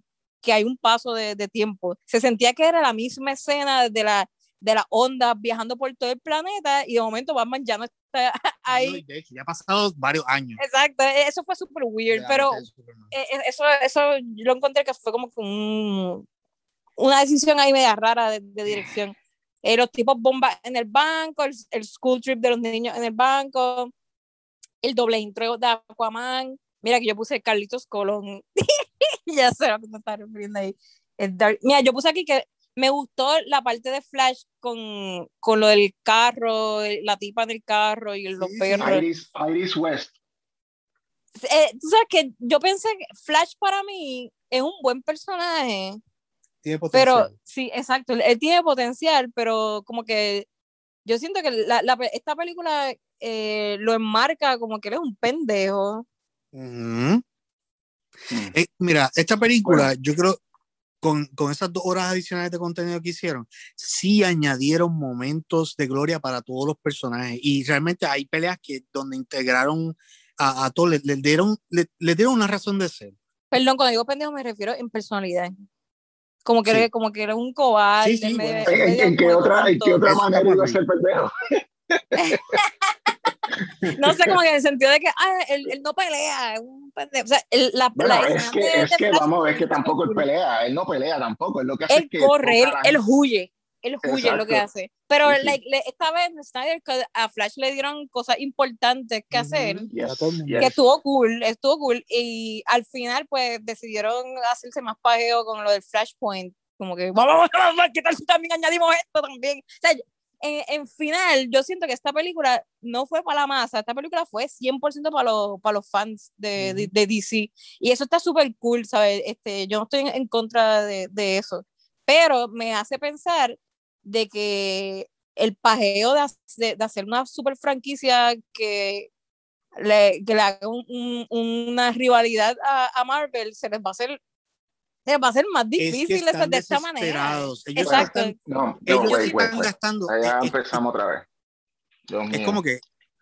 que hay un paso de, de tiempo. Se sentía que era la misma escena de la de las ondas viajando por todo el planeta y de momento Batman ya no está <laughs> ahí. No, ya ha pasado varios años. Exacto, e- eso fue súper weird, pero de Superman. eh, eh, eso, eso yo lo encontré que fue como que un- una decisión ahí media rara de, de dirección. Eh, los tipos bombas en el banco, el, el school trip de los niños en el banco, el doble intro de Aquaman. Mira que yo puse Carlitos Colón. <laughs> ya sé lo que me está refiriendo ahí. Mira, yo puse aquí que me gustó la parte de Flash con, con lo del carro, la tipa en el carro y los perros. Iris, Iris West. Eh, tú sabes que yo pensé que Flash para mí es un buen personaje, Tiene pero potencial. sí, exacto, él, tiene potencial, pero como que yo siento que la, la esta película eh, lo enmarca como que él es un pendejo. Ujú. Mm. Eh, mira, esta película, yo creo, con, con esas dos horas adicionales de contenido que hicieron, sí añadieron momentos de gloria para todos los personajes. Y realmente hay peleas que donde integraron a, a todos, le, le dieron, le, le dieron una razón de ser. Perdón, cuando digo pendejo me refiero en personalidad. Como que, Sí. era, como que era un cobarde. Sí, sí, medio- bueno, ¿En, en- medio en qué otra, ¿En qué otra Es manera iba a ser pendejo? <laughs> No sé, como que en el sentido de que ah, él, él no pelea, es un pendejo. O sea, el- la, Bueno, la es que, es que vamos a ver que tampoco él pelea, él no pelea tampoco, él lo que hace él es que corre, él, él huye, él huye lo que Exacto. hace. Pero Sí, sí. like, le- esta vez Snyder Cut a Flash le dieron cosas importantes que hacer. Yes, el mundo. yes. que estuvo cool, estuvo cool. Y al final, pues decidieron hacerse más pajeo con lo del Flashpoint. Como que, vamos, vamos, vamos, ¿qué tal si también añadimos esto también? O sea, en, en final, yo siento que esta película no fue para la masa, esta película fue 100% para los, para los fans de, de, Ujú. de DC. Y eso está súper cool, ¿sabes? Este, yo no estoy en, en contra de, de eso. Pero me hace pensar de que el pajeo de, de, de hacer una super franquicia que le, que le haga un- un- una rivalidad a, a Marvel se les va a hacer se les va a hacer más Es que difícil están de esta manera. Ellos Exacto. están, No, no, ellos wait, wait, están wait. gastando. Allá es- empezamos otra vez. Dios es mío. como que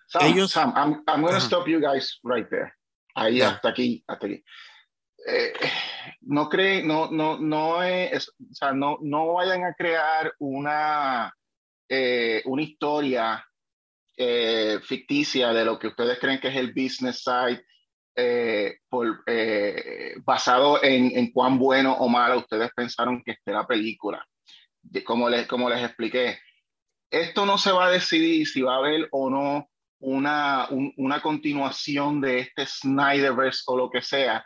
Sam, ellos- Sam, I'm, I'm gonna Ajá. stop you guys right there. Ahí, Ya. hasta aquí, hasta aquí. Eh, no creen, no, no, no o sea, no, no vayan a crear una, eh, una historia eh, ficticia de lo que ustedes creen que es el business side basado en, cuán bueno o malo ustedes pensaron que esté la película. De, como, les, como les expliqué, esto no se va a decidir si va a haber o no una, un, una continuación de este Snyderverse o lo que sea,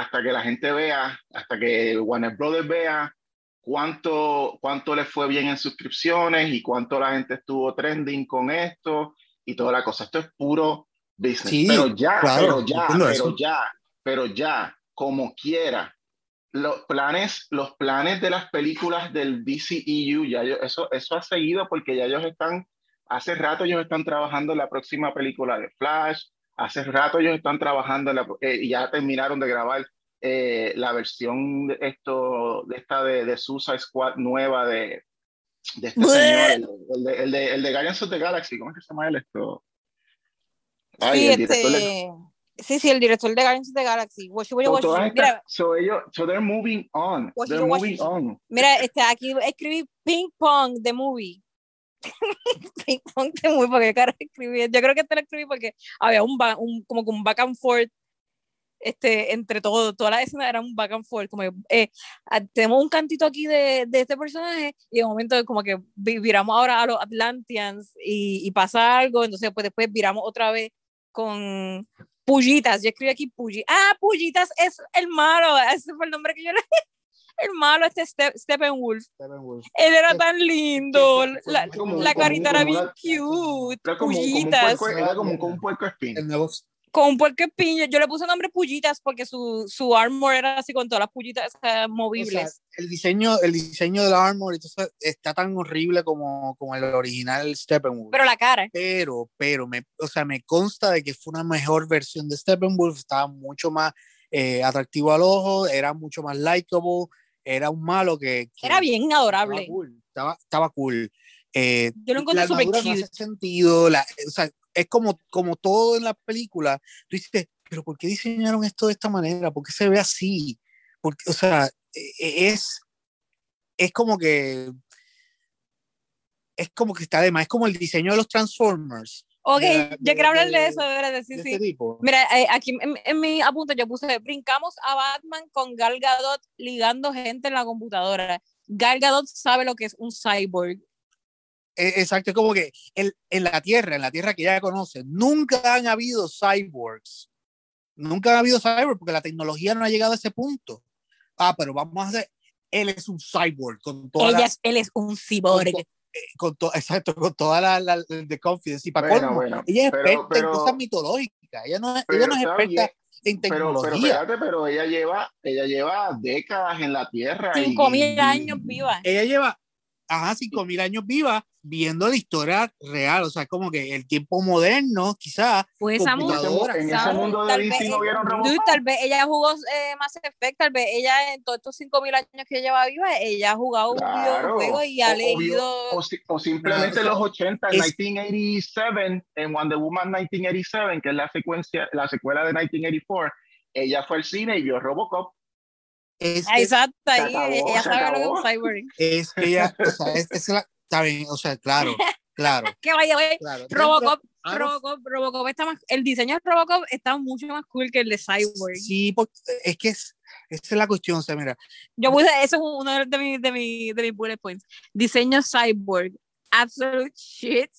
hasta que la gente vea, hasta que Warner Brothers vea cuánto, cuánto le fue bien en suscripciones y cuánto la gente estuvo trending con esto y toda la cosa. Esto es puro business. Sí, pero ya, claro, pero ya, pero eso. ya, pero ya, como quiera. Los planes, los planes de las películas del DCEU, ya yo- eso, eso ha seguido porque ya ellos están, hace rato ellos están trabajando en la próxima película de Flash, hace rato ellos están trabajando en la, eh, y ya terminaron de grabar eh, la versión de esto, de esta de, de Suicide Squad nueva de, de este señor, el, el de, el, de, el de Guardians of the Galaxy, ¿cómo es que se llama él esto? Ay, sí, el director de- este, sí, sí, el director de Guardians of the Galaxy. So, Mira, so ellos, so they're moving They're on. mira, este, aquí escribí Ping Pong the movie. <laughs> Ping movie, porque cara escribí. Yo creo que te lo escribí porque había un, ba- un como que un back and forth este, entre todo, toda la escena era un back and forth, como eh, ah, tenemos un cantito aquí de, de este personaje y de momento como que vi- viramos ahora a los Atlanteans y, y pasa algo, entonces pues después viramos otra vez con Pullitas, yo escribí aquí Pullitas, ah, Pullitas es el malo, ese fue el nombre que yo le el malo este Ste- Steppenwolf, él era tan lindo, la, Como- la como- carita era bien cute, Era como, Pullitas puerco, era como, un puerco espín. El nuevo, con un puercoespín. Yo le puse el nombre Pullitas porque su, su armor era así con todas las pullitas eh, o sea, movibles. el diseño, el diseño del armor eso está tan horrible como, como el original Steppenwolf. pero la cara. pero, pero, me, o sea, me consta de que fue una mejor versión de Steppenwolf, estaba mucho más eh, atractivo al ojo, era mucho más likable, era un malo que, que Era bien estaba adorable. cool, estaba, estaba cool. Eh, Yo lo encontré súper armadura no cute. hace sentido, la, o sea, es como, como todo en la película, tú dices, pero ¿por qué diseñaron esto de esta manera? ¿Por qué se ve así? Porque, o sea, e- e- es, es como que es como que está de más, es como el diseño de los Transformers. Ok, de yo quiero hablar de- eso, de verdad, sí, de sí. este. Mira, eh, aquí en, en mi apunte yo puse, brincamos a Batman con Gal Gadot ligando gente en la computadora. Gal Gadot sabe lo que es un cyborg. E- Exacto, es como que el- en la Tierra, en la Tierra que ella conoce, nunca han habido cyborgs. Nunca han habido cyborgs porque la tecnología no ha llegado a ese punto. Ah, pero vamos a hacer, él es un cyborg con toda Ella la, es- él es un cyborg. Con to- exacto, con toda la, la- de confidence. Y para Bueno, colmo, bueno, ella es pero- experta pero- en cosas mitológicas. Ella no es, pero ella no es experta bien, en Pero, pero tecnología. espérate, pero ella lleva, ella lleva décadas en la Tierra. y- Cinco mil y- años viva. ella lleva, ajá, cinco mil años viva viendo la historia real, o sea, como que el tiempo moderno, quizás, Pues esa En ese mundo de Tal DC vez- no vieron Dude, tal vez ella jugó eh, Mass Effect, tal vez ella en todos estos 5000 años que lleva viva, ella ha jugado un Claro. videojuego y ha O- leído. O, o simplemente No, los 80, es- 1987, en Wonder Woman 1987, que es la secuencia, la secuela de 1984, ella fue al cine y vio Robocop. Es, Ah, Exacto, ahí ella sabe lo que es cyborg. es que ella, o sea, es, es la, está bien, o sea, claro, claro, <laughs> Que vaya, güey. claro. Robocop, Ah, Robocop, Robocop está más. El diseño de Robocop está mucho más cool que el de Cyborg. Sí, porque es que es, esa es la cuestión, o sea, mira, Yo puse, eso es uno de mis de mi, de mis bullet points. Diseño Cyborg. Absolute shit.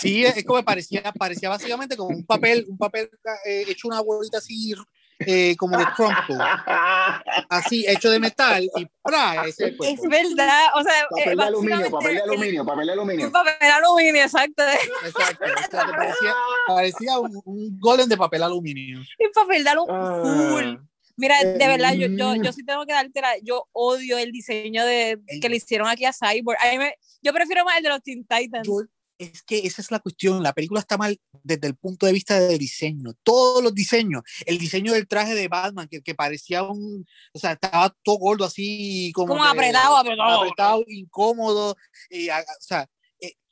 sí, es como parecía, parecía básicamente como un papel, un papel eh, hecho una bolita así, eh, como de crumple, <laughs> así, hecho de metal, y ¡pra! ese es el Es cuerpo. verdad. O sea, papel eh, de aluminio, papel de aluminio, papel de aluminio. Un papel de aluminio, exacto. Exacto, que parecía, parecía un, un golem de papel aluminio. Un papel de aluminio. Ah. Full. Mira, de verdad, yo, yo, Mm. yo sí tengo que darte la. Yo odio el diseño de, que le hicieron aquí a Cyborg. A mí me- yo prefiero más el de los Teen Titans. Yo- es que esa es la cuestión. La película está mal desde el punto de vista de diseño. Todos los diseños. El diseño del traje de Batman, que, que parecía un. O sea, estaba todo gordo así, como. como apretado, apretado. apretado, incómodo. o sea,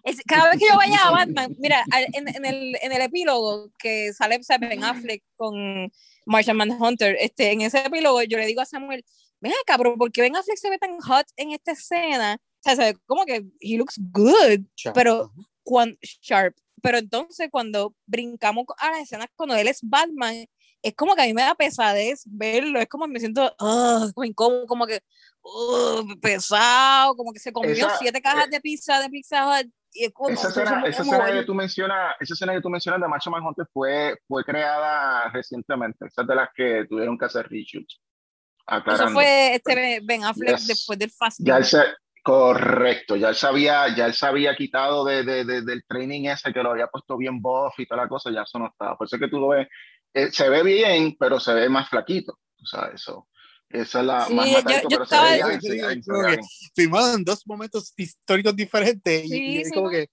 Es- cada vez que yo vaya a Batman, mira, en, en el, en el epílogo que sale o sea, Ben Affleck con Martian Manhunter, este, en ese epílogo yo le digo a Samuel, ven acá, pero ¿por qué Ben Affleck se ve tan hot en esta escena? O sea, se ve como que he looks good, pero. Cuando, sharp, pero entonces cuando brincamos a las escenas cuando él es Batman, es como que a mí me da pesadez verlo, es como me siento uh, como incómodo, como que uh, pesado, como que se comió Esa- siete cajas de pizza de Pizza Hut y es como, Esa escena, escena que tú mencionas, esa escena que tú mencionas de Macho Manhunter fue, fue creada recientemente. Esa es de las que tuvieron que hacer reshoots. Eso fue este Ben Affleck Yes. después del Fast Ya él se, correcto, ya él sabía, ya él se había quitado de, de- de- del training ese que lo había puesto bien buff y toda la cosa, ya eso no estaba. Por eso es que tú lo ves, eh, se ve bien, pero se ve más flaquito. O sea, eso, esa es la Sí, más yo- matadito, yo pero estaba- se veía, Sí, se sí, se bien. Filmado en dos momentos históricos diferentes. y- Sí, y, es como que.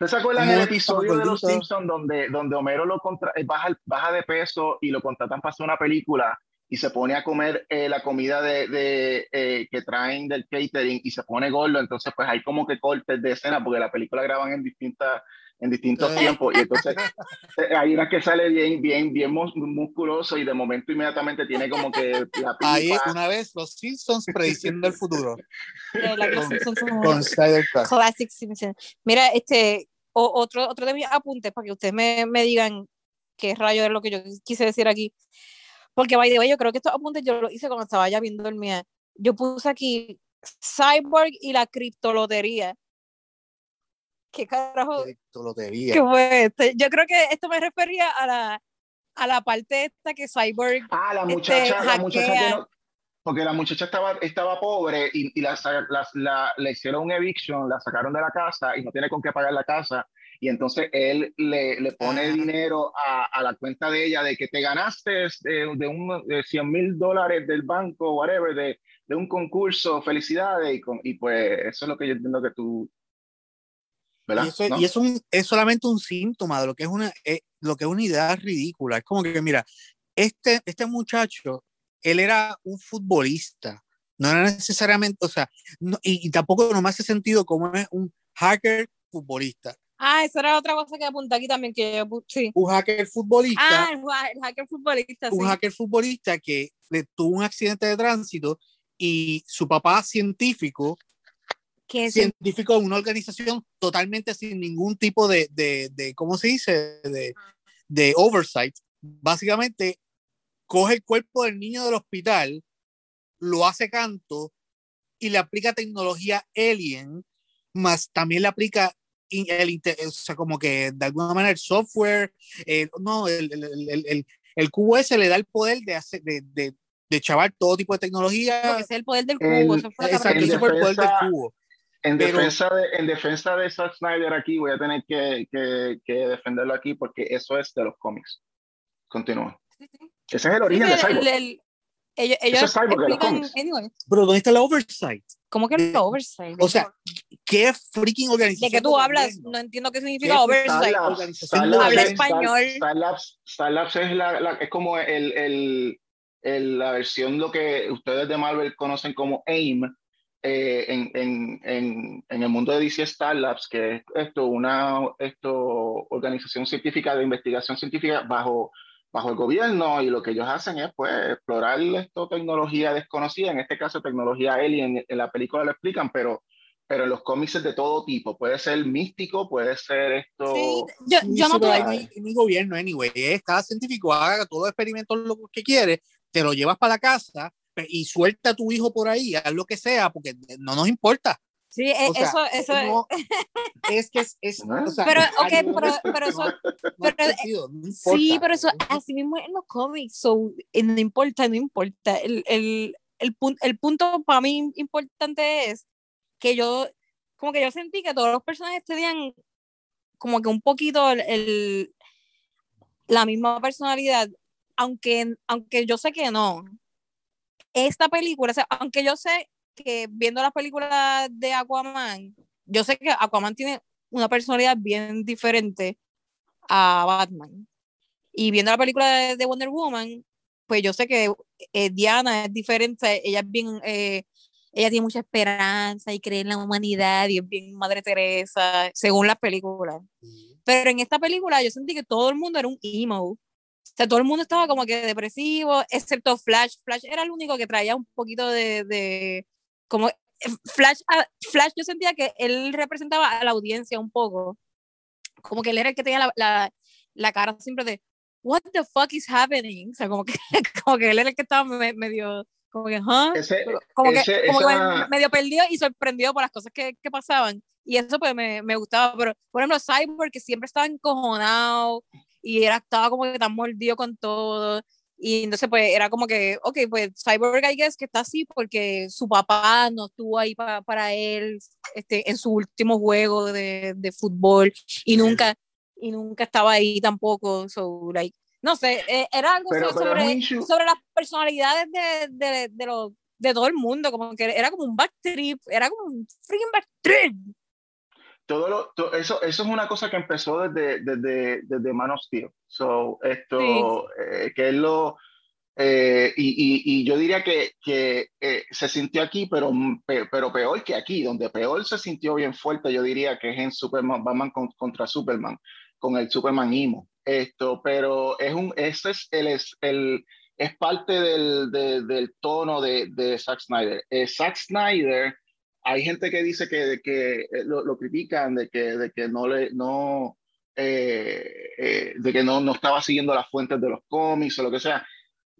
¿Ustedes se acuerdan Un el momento episodio de Los. Simpsons donde, donde Homero lo contra, eh, baja, baja de peso y lo contratan para hacer una película y se pone a comer eh, la comida de, de, eh, que traen del catering y se pone gordo? Entonces, pues hay como que cortes de escena porque la película graban en distintas en distintos Eh. tiempos y entonces <laughs> eh, hay una que sale bien bien bien mus- musculoso y de momento inmediatamente tiene como que la Ahí, pipa una vez, los Simpsons prediciendo el futuro. Con- Con. Classic Simpsons. Mira, este, o- otro, otro de mis apuntes para que ustedes me, me digan qué rayo es lo que yo quise decir aquí. Porque, by the way, yo creo que estos apuntes yo los hice cuando estaba ya viendo el mío. Yo puse aquí Cyborg y la criptolotería. ¿Qué carajo? Lotería. ¿Qué fue este? Yo creo que esto me refería a la, a la parte esta que Cyborg Ah, la Este, muchacha, la muchacha que hackea. no- porque la muchacha estaba, estaba pobre y, y la, la- la- le hicieron un eviction, la sacaron de la casa y no tiene con qué pagar la casa. Y entonces él le, le pone Ah. dinero a, a la cuenta de ella de que te ganaste de, de, un, de 100 mil dólares del banco, whatever, de, de un concurso, felicidades. Y, con- y pues eso es lo que yo entiendo que tú. ¿Verdad? Y, eso, ¿No? y es, un, es solamente un síntoma de lo que es una, eh, lo que es una idea ridícula. Es como que, mira, este, este muchacho, él era un futbolista, no era necesariamente, o sea, no- y, y tampoco no me hace sentido como es un hacker futbolista. Ah, esa era otra cosa que apunté aquí también, que yo sí. Un hacker futbolista, Ah, el, ha- el hacker futbolista, un sí. hacker futbolista que tuvo un accidente de tránsito y su papá científico Que científico en una organización totalmente sin ningún tipo de, de, de ¿cómo se dice? De, de oversight. Básicamente, coge el cuerpo del niño del hospital, lo hace canto y le aplica tecnología alien, más también le aplica el, o sea, como que de alguna manera el software, eh, no, el, el, el, el, el- el QS le da el poder de, hacer, de, de, de chavar todo tipo de tecnología. Porque ese es el poder del El- cubo. eso fue Exacto, ese fue el poder del defensa- cubo. En, Pero- defensa de, en defensa de Zack Snyder aquí, voy a tener que, que, que defenderlo aquí porque eso es de los cómics. Continúa. Sí, sí. Ese es el origen sí, de el- Cyborg. El- el- ellos ellos es explican, anyway, Pero ¿dónde está la oversight? ¿cómo que De- lo oversight? O sea, ¿qué freaking organización? de que tú hablas, gobierno? no entiendo qué ¿Qué significa es oversight. Habla es- español. Starlabs, Starlabs es, la, la- es como el, el, el- la versión, lo que ustedes de Marvel conocen como AIM, eh, en, en, en, en el mundo de DC Starlabs, que es esto, una esto, organización científica de investigación científica bajo, bajo el gobierno, y lo que ellos hacen es pues explorar esto, tecnología desconocida, en este caso tecnología alien, en la película lo explican, pero, pero en los cómics es de todo tipo, puede ser místico, puede ser esto... Sí, yo, yo no no hay, no hay gobierno, anyway. Es cada científico haga todos los experimentos lo que quiere, te lo llevas para la casa pe- y suelta a tu hijo por ahí, haz lo que sea, porque no nos importa. Sí, e- O sea, eso, eso No, <laughs> es que es. es ¿No? o sea, Pero, a ok, nivel pero- de- pero eso- pero, sentido, no. Sí, pero eso así mismo es en los cómics, so, eh, no importa, no importa. El, el, el, pun- el punto para mí importante es que yo, como que yo sentí que todos los personajes tenían como que un poquito el, el- la misma personalidad, aunque, aunque yo sé que no. Esta película, o sea, aunque yo sé que viendo las películas de Aquaman, yo sé que Aquaman tiene una personalidad bien diferente a Batman. Y viendo la película de, de Wonder Woman, pues yo sé que eh, Diana es diferente, ella es bien, eh, ella tiene mucha esperanza y cree en la humanidad y es bien Madre Teresa, según las películas. Pero en esta película yo sentí que todo el mundo era un emo. O sea, todo el mundo estaba como que depresivo, excepto Flash. Flash era el único que traía un poquito de, de como eh, Flash, ah, Flash yo sentía que él representaba a la audiencia un poco. como que él era el que tenía la, la, la cara siempre de, what the fuck is happening? O sea, como que, <laughs> como que él era el que estaba me- medio, como que, ¿huh? Ese- como que, ese- como que medio perdido y sorprendido por las cosas que, que pasaban. Y eso pues me, me gustaba, pero por ejemplo Cyborg que siempre estaba encojonado y era, estaba como que tan mordido con todo. Y entonces pues era como que, ok, pues Cyborg I guess que está así porque su papá no estuvo ahí pa- para él este, en su último juego de, de fútbol y nunca, y nunca estaba ahí tampoco. So, like, no sé, eh, era algo Pero- pero sobre, issue- sobre las personalidades de, de, de, los de todo el mundo, como que era como un back trip, era como un freaking back trip. Todo lo, eso, eso es una cosa que empezó desde, desde, desde Man of Steel. So, esto, eh, que es lo, eh, y, y, y yo diría que, que eh, se sintió aquí, pero, pe- pero peor que aquí, donde peor se sintió bien fuerte, yo diría que es en Superman, Batman con- contra Superman, con el Superman Emo. Esto, pero es un, ese es el, es el, es parte del, de- del tono de, de Zack Snyder. Eh, Zack Snyder, hay gente que dice que, que eh, lo, lo critican de que, de que no le, no, eh, eh, de que no, no estaba siguiendo las fuentes de los cómics o lo que sea.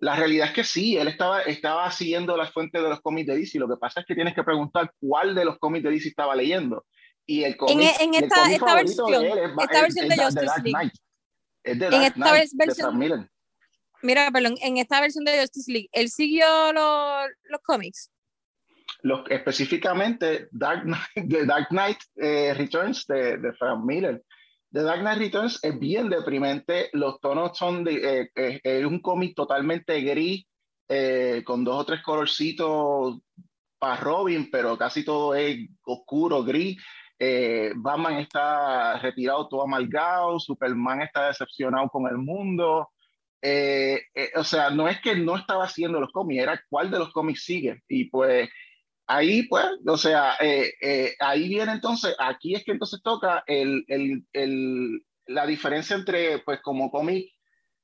La realidad es que sí, él estaba, estaba siguiendo las fuentes de los cómics de DC. Lo que pasa es que tienes que preguntar cuál de los cómics de DC estaba leyendo. Y el cómic, En- en el esta- cómic esta de versión, él es, esta es- versión es de Justice League. Es En Dark esta de versión- Miller. Mira, perdón, en esta versión de Justice League, él siguió los, los cómics. Los, específicamente Dark Knight, The Dark Knight eh, Returns de, de Frank Miller. The Dark Knight Returns es bien deprimente, los tonos son de, eh, eh, es un cómic totalmente gris, eh, con dos o tres colorcitos para Robin, pero casi todo es oscuro, gris. Eh, Batman está retirado todo amargado, Superman está decepcionado con el mundo. Eh, eh, o sea, no es que no estaba haciendo los cómics, era cuál de los cómics sigue. Y pues ahí, pues, o sea, eh, eh, ahí viene entonces, aquí es que entonces toca el, el, el, la diferencia entre, pues, como cómic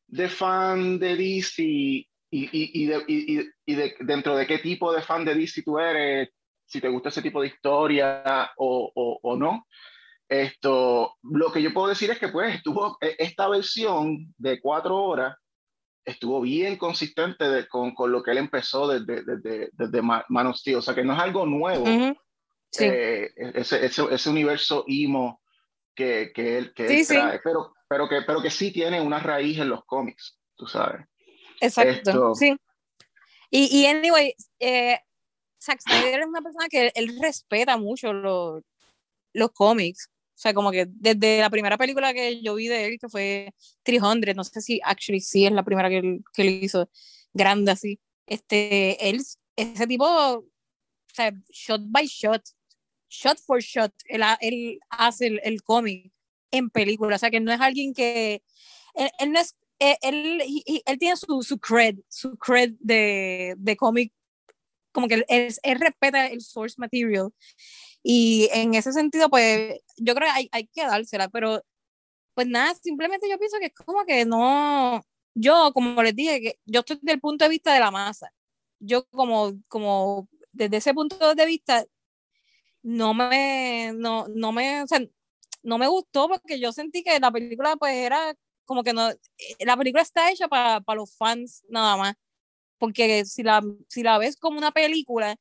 de fan de DC y, y, y, de, y, de, dentro de qué tipo de fan de DC tú eres, si te gusta ese tipo de historia o, o, o no. Esto, lo que yo puedo decir es que pues estuvo eh, esta versión de cuatro horas estuvo bien consistente de, con, con, lo que él empezó desde, desde, desde Man of Steel. O sea, que no es algo nuevo. Uh -huh. sí. eh, ese, ese, ese, universo emo que, que él, que sí, él trae. Sí. Pero, pero, que, pero que sí tiene una raíz en los cómics, tú sabes. Exacto, Esto... sí. Y, y anyway, eh, Zack Snyder es una persona que él, él respeta mucho los, los cómics. O sea, como que desde la primera película que yo vi de él, que fue 300, no sé si actually sí es la primera que él, que él hizo grande así. Este, él, ese tipo, o sea, shot by shot, shot for shot, él, él hace el, el cómic en película. O sea, que no es alguien que. Él, él no es. Él, él, él, tiene su, su cred, su cred de, de cómic, como que él respeta el source material y en ese sentido, pues yo creo que hay, hay, que dársela, pero pues nada, simplemente yo pienso que es como que no, yo como les dije, que yo estoy desde el punto de vista de la masa, yo como, como desde ese punto de vista, no me, no, no me, o sea, no me gustó porque yo sentí que la película pues era como que no, la película está hecha para, para los fans nada más, porque si la, si la ves como una película,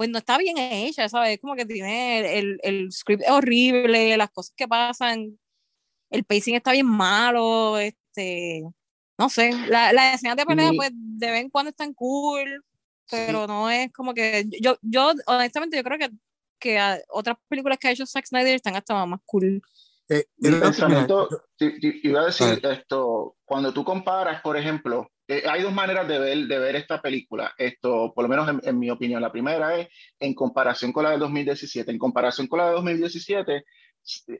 pues no está bien hecha, ¿sabes? Como que tiene el, el script es horrible, las cosas que pasan, el pacing está bien malo, este, no sé, las la escenas de pelea, pues de vez en cuando están cool, Sí. pero no es como que, yo, yo honestamente, yo creo que, que a- otras películas que ha hecho Zack Snyder están hasta más cool. Eh, el- pensamiento, sí, sí, iba a decir esto, cuando tú comparas, por ejemplo, eh, hay dos maneras de ver, de ver esta película, esto, por lo menos en, en mi opinión. La primera es en comparación con la de 2017. En comparación con la de 2017,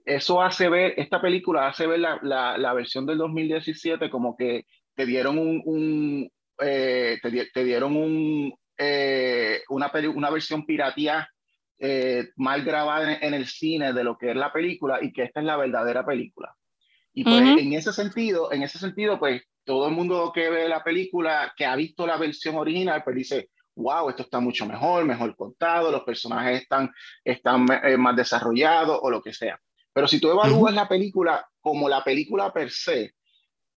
eso hace ver, esta película hace ver la, la, la versión del 2017 como que te dieron un, un eh, te, di- te dieron un, eh, una, una versión piratía eh, mal grabada en, en el cine de lo que es la película y que esta es la verdadera película. Y pues en ese sentido, en ese sentido, pues todo el mundo que ve la película, que ha visto la versión original, pues dice, wow, esto está mucho mejor, mejor contado, los personajes están, están eh, más desarrollados o lo que sea. Pero si tú evalúas la película como la película per se,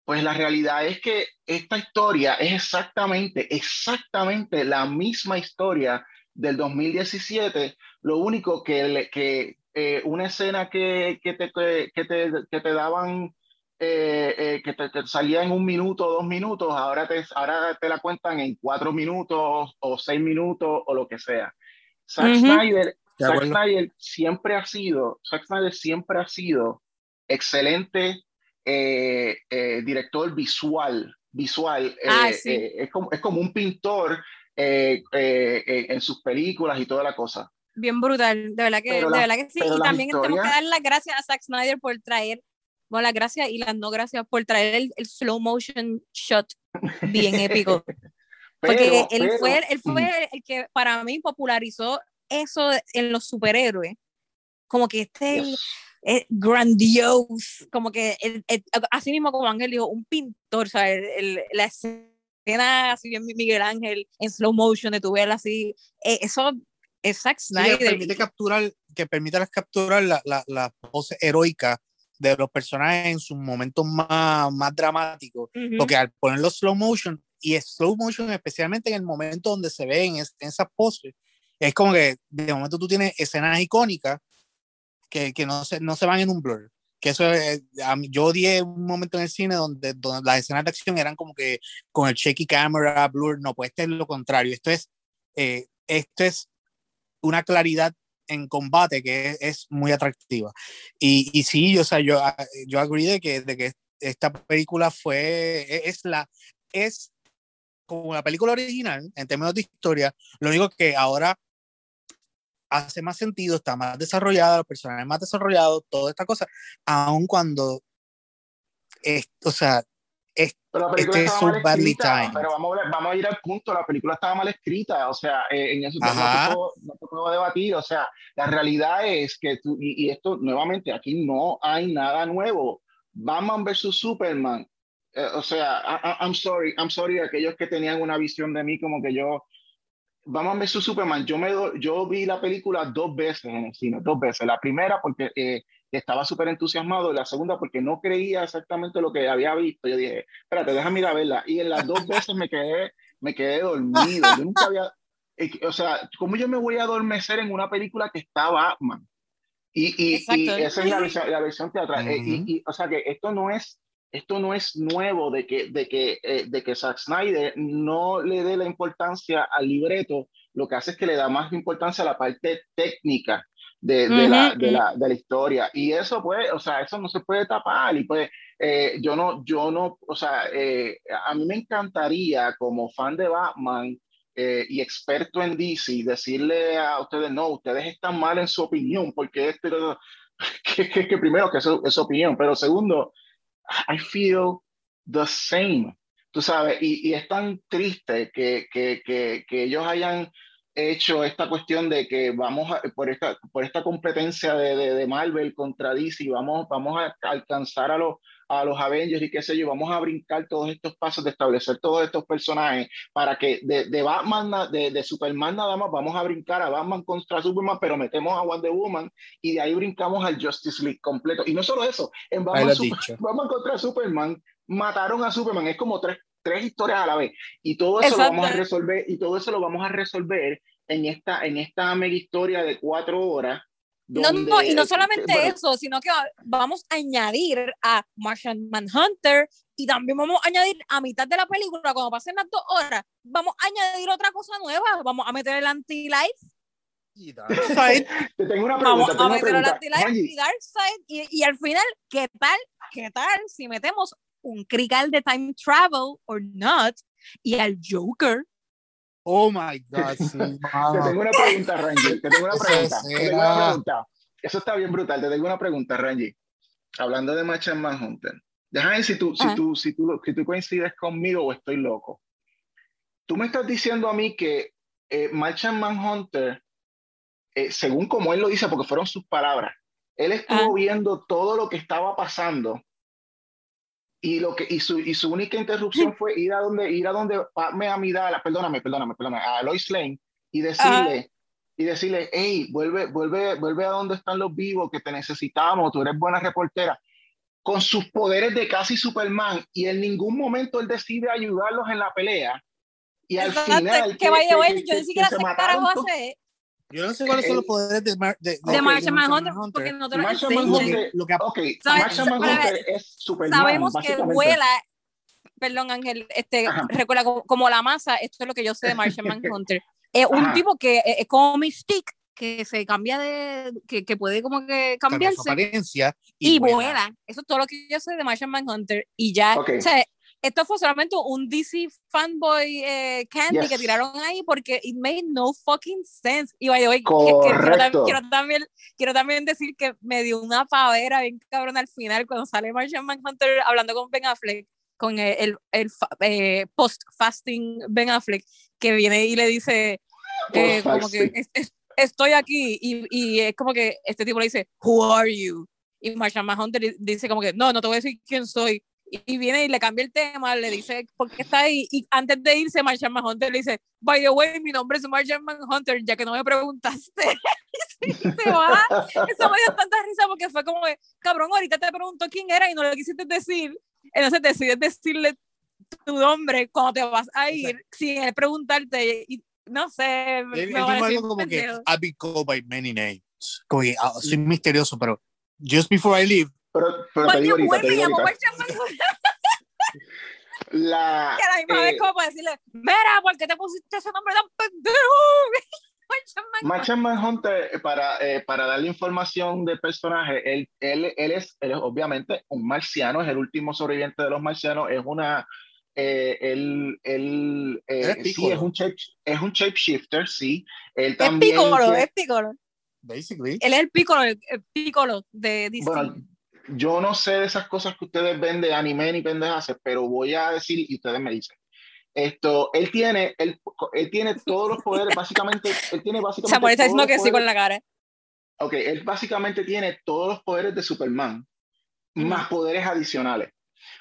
pues la realidad es que esta historia es exactamente, exactamente la misma historia del 2017, lo único que, que eh, una escena que, que, te, que, te, que te daban, eh, eh, que te, salía en un minuto o dos minutos, ahora te, ahora te la cuentan en cuatro minutos o seis minutos o lo que sea. Zack Snyder, Zack Snyder siempre ha sido, Zack Snyder siempre ha sido excelente director visual, visual. Ah, es, como, es como un pintor eh, eh, eh, en sus películas y toda la cosa. Bien brutal, de verdad que, de verdad que sí. Y también tenemos que dar las gracias a Zack Snyder por traer, bueno, las gracias y las no gracias por traer el, el slow motion shot bien épico. <laughs> Porque él, fue, él fue el que para mí popularizó eso en los superhéroes. Como que este es grandiose, como que así mismo como Ángel dijo, un pintor, o el, la escena así bien Miguel Ángel en slow motion de tu ver así, eh, eso es Zack Snyder. que permite capturar, que permite capturar la, la, la pose heroica de los personajes en sus momentos más, más dramáticos, porque al ponerlo slow motion, y slow motion especialmente en el momento donde se ven en, en esas poses, es como que de momento tú tienes escenas icónicas que, que no, se, no se van en un blur que eso yo odié un momento en el cine donde, donde, las escenas de acción eran como que con el shaky camera, blur, no, pues este es lo contrario, esto es, eh, esto es una claridad en combate que es, muy atractiva. Y, y sí, o sea, yo, ah, yo agree de que, de que esta película fue, e, es la, es como la película original en términos de historia, lo único que ahora hace más sentido, está más desarrollada, los personajes más desarrollados, toda esta cosa, aun cuando, es, o sea, es, este es un badly time. Pero vamos a, vamos a ir al punto, la película estaba mal escrita, o sea, eh, en eso no te, puedo, no te, puedo, debatir, o sea, la realidad es que tú, y, y esto nuevamente, aquí no hay nada nuevo. Batman versus Superman, eh, o sea, I, I'm sorry, I'm sorry aquellos que tenían una visión de mí como que yo ver su Superman. Yo, me yo vi la película dos veces en el cine, dos veces. La primera porque eh, estaba súper entusiasmado y la segunda porque no creía exactamente lo que había visto. Yo dije, espérate, déjame ir a verla. Y en las dos veces me quedé, me quedé dormido. Yo nunca había, eh, o sea, ¿cómo yo me voy a adormecer en una película que está Batman? Y, y, y esa es la versión, la versión teatral. Eh, y, o sea, que esto no es esto no es nuevo de que, de, que, eh, de que Zack Snyder no le dé la importancia al libreto, lo que hace es que le da más importancia a la parte técnica de, de, la, de, la, de la, historia. Y eso, pues, o sea, eso no se puede tapar. Y pues, eh, yo no, yo no, o sea, eh, a mí me encantaría como fan de Batman y experto en DC decirle a ustedes, no, ustedes están mal en su opinión, porque esto, <laughs> que, que, que primero que eso es su opinión, pero segundo, I feel the same. Tú sabes, y, y es tan triste que, que, ellos hayan hecho esta cuestión de que vamos a, por esta, por esta competencia de, de, de Marvel contra DC, vamos, vamos a alcanzar a los, a los Avengers y qué sé yo, vamos a brincar todos estos pasos de establecer todos estos personajes para que de, de Batman, de, de, Superman nada más, vamos a brincar a Batman contra Superman, pero metemos a Wonder Woman y de ahí brincamos al Justice League completo. Y no solo eso, en Batman, Batman contra Superman mataron a Superman, es como tres, tres historias a la vez. Y todo eso lo vamos a resolver, y todo eso lo vamos a resolver en esta, en esta mega historia de cuatro horas no, no, y no solamente eso, sino que vamos a añadir a Martian Manhunter y también vamos a añadir a mitad de la película, cuando pasen las dos horas, vamos a añadir otra cosa nueva, vamos a meter el anti-life. Y Darkseid. <laughs> Te tengo una pregunta. Vamos a meter el anti-life y Darkseid. Y, y al final, ¿qué tal? ¿Qué tal si metemos un crical de time travel or not y al Joker? Oh my God, sí, <laughs> Te tengo una pregunta, Rangi. Te tengo una pregunta. Te tengo una pregunta. Eso está bien brutal. Te tengo una pregunta, Rangi. Hablando de Martian Manhunter. Déjame ver si tú, si, tú, si, tú, si tú coincides conmigo o estoy loco. Tú me estás diciendo a mí que eh, Martian Manhunter, eh, según como él lo dice, porque fueron sus palabras, él estuvo ah. viendo todo lo que estaba pasando y, lo que, y, su, y su única interrupción fue ir a donde, ir a donde Padme Amidala, perdóname, perdóname, perdóname, a Lois Lane y decirle, y decirle, hey, vuelve, vuelve, vuelve a donde están los vivos, que te necesitamos, tú eres buena reportera, con sus poderes de casi Superman, y en ningún momento él decide ayudarlos en la pelea. Y al Exacto, final. que vaya, bueno, yo que- ni que siquiera se sé qué mataron carajo todos. hace Yo no sé cuáles son los El- poderes de, Mar- de, de Ok, Martian Manhunter, Manhunter. porque no te lo Martian enseñan. Manhunter, Lo que- ok, ¿Sabes? Martian Pero- Manhunter es Superman, Sabemos que vuela, perdón Ángel, este, Ajá. recuerda como, como la masa, esto es lo que yo sé de Martian <laughs> Manhunter. Es un Ajá. tipo que es es como Mystique, que se cambia de, que, que puede como que cambia su cambiarse apariencia y, y, vuela. vuela. Eso es todo lo que yo sé de Martian Manhunter. Y ya, Ok. o sea, esto fue solamente un DC fanboy eh, candy Yes. que tiraron ahí porque it made no fucking sense. Y by the way, quiero, tam- Correcto. quiero también, quiero también decir que me dio una pavera bien cabrón al final cuando sale Martian Manhunter hablando con Ben Affleck, con el, el, el eh, post-fasting Ben Affleck, que viene y le dice, eh, como que. "Es- es- estoy aquí y, y es como que este tipo le dice, Who are you? Y Martian Manhunter di- dice como que, no, no te voy a decir quién soy. Y, viene y le cambia el tema, le dice por qué está ahí. Y antes de irse, Martian Manhunter le dice, by the way, mi nombre es Martian Manhunter, ya que no me preguntaste. <laughs> y se va. Eso me dio tanta risa porque fue como, que, cabrón, ahorita te preguntó quién era y no le quisiste decir. Entonces decides decirle tu nombre cuando te vas a ir sin él preguntarte. Y no sé, Él, me él algo un como que. I've been called by many names. Como que ah, soy misterioso, pero just before I leave, Pero, pero te digo ahorita, te digo ahorita. La, que a la misma vez eh, como para decirle, mira, ¿por qué te pusiste ese nombre tan pendejo? <laughs> Martian Manhunter, eh, para, eh, para darle información del personaje, él, él, él, es, él es obviamente un marciano, es el último sobreviviente de los marcianos, es una... eh, él, él, eh, es sí, es un, shape, es un shapeshifter, sí. Él Es también Piccolo, tiene- es Piccolo. basically. Él es el Piccolo, el, el Piccolo de DC. Bueno, yo no sé de esas cosas que ustedes ven de anime ni pendejas, pero voy a decir y ustedes me dicen. Esto, él tiene, él, él tiene todos los poderes, <laughs> básicamente, él tiene básicamente Samuel está diciendo que sí con la cara. Ok, él básicamente tiene todos los poderes de Superman, más poderes adicionales.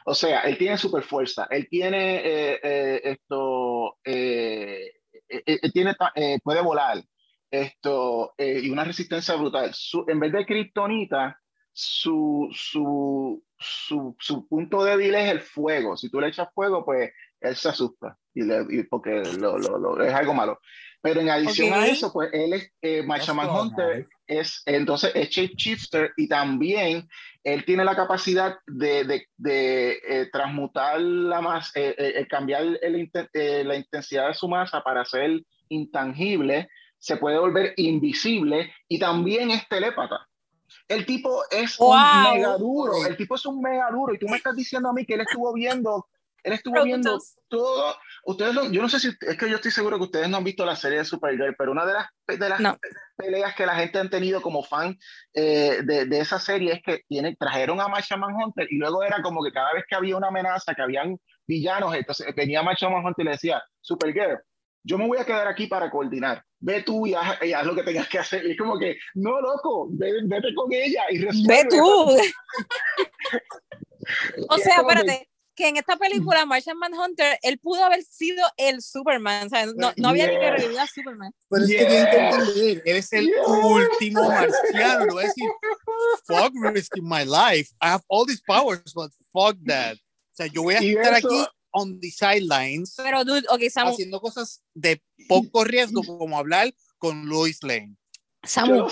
O sea, él tiene super fuerza, él tiene eh, eh, esto, eh, eh, eh, él tiene, eh, puede volar, esto, eh, y una resistencia brutal. Su- en vez de Kryptonita, su, su, su, su punto débil es el fuego. Si tú le echas fuego, pues él se asusta, y le- y porque lo, lo- lo- es algo malo. Pero en adición a Ok. eso, pues él es, eh, Manhunter right. es, entonces es shapeshifter y también él tiene la capacidad de, de, de, eh, transmutar la masa, eh, eh, eh, cambiar el eh, la intensidad de su masa para ser intangible, se puede volver invisible y también es telépata. El tipo es Wow. un mega duro, el tipo es un mega duro y tú me estás diciendo a mí que él estuvo viendo, él estuvo viendo todo. Ustedes no- yo no sé si, es que yo estoy seguro que ustedes no han visto la serie de Supergirl, pero una de las, de las No. peleas que la gente han tenido como fan eh, de, de esa serie es que tiene, trajeron a Martian Manhunter y luego era como que cada vez que había una amenaza, que habían villanos, entonces venía Martian Manhunter y le decía, Supergirl, yo me voy a quedar aquí para coordinar. Ve tú y haz, y haz lo que tengas que hacer. Y es como que, no, loco, ve- vete con ella y resuelve. Ve tú. <laughs> o sea, espérate, que en esta película, Martian Manhunter, él pudo haber sido el Superman. O sea, no, no había ni que revivir a Superman. Pero es que tienen que Yeah. entender, él es el Yeah. último marciano. Le voy a decir, fuck risking my life. I have all these powers, but fuck that. O sea, yo voy a Y estar eso- aquí on the sidelines Pero, dude, ok, Samu, haciendo cosas de poco riesgo, como hablar con Lois Lane. Samu.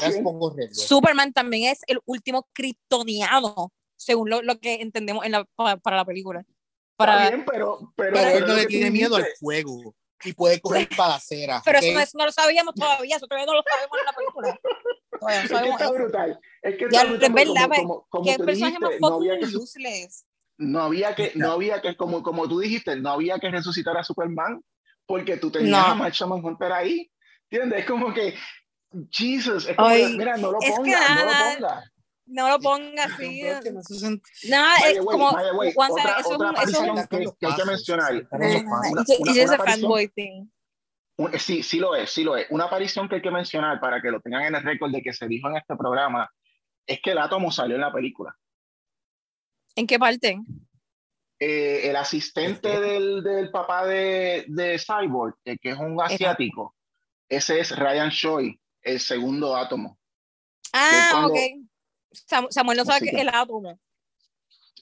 Superman también es el último kryptoniano, según lo, lo que entendemos en la, pa- para la película. Está Para, bien, pero, pero, Pero él no le que tiene miedo al fuego y puede coger balaceras. pero ¿ok? eso, no, eso no lo sabíamos todavía, eso todavía no lo sabemos en la película. Todavía no Es que sabemos está eso. brutal. Es que Ya, está brutal es verdad, como, como, como ¿Qué tú personaje más dijiste, no que fucking su- useless? No había que, no había que, como, como tú dijiste, no había que resucitar a Superman porque tú tenías No. a Martian Manhunter ahí. ¿Entiendes? Es como que, Jesus, es como, Ay, que, mira, no lo es que ponga, no lo ponga. No lo ponga así. Es no es como. otra- eso es otra es un- aparición que- que hay que mencionar. aparición- fanboy thing. Un- Sí, sí lo es, sí lo es. Una aparición que hay que mencionar para que lo tengan en el récord de que se dijo en este programa es que el átomo salió en la película. ¿En qué parte? Eh, el asistente del, del papá de, de Cyborg, eh, que es un asiático, ese es Ryan Choi. el segundo átomo. Ah, cuando- ok. Sam- Samuel no sabe que el átomo.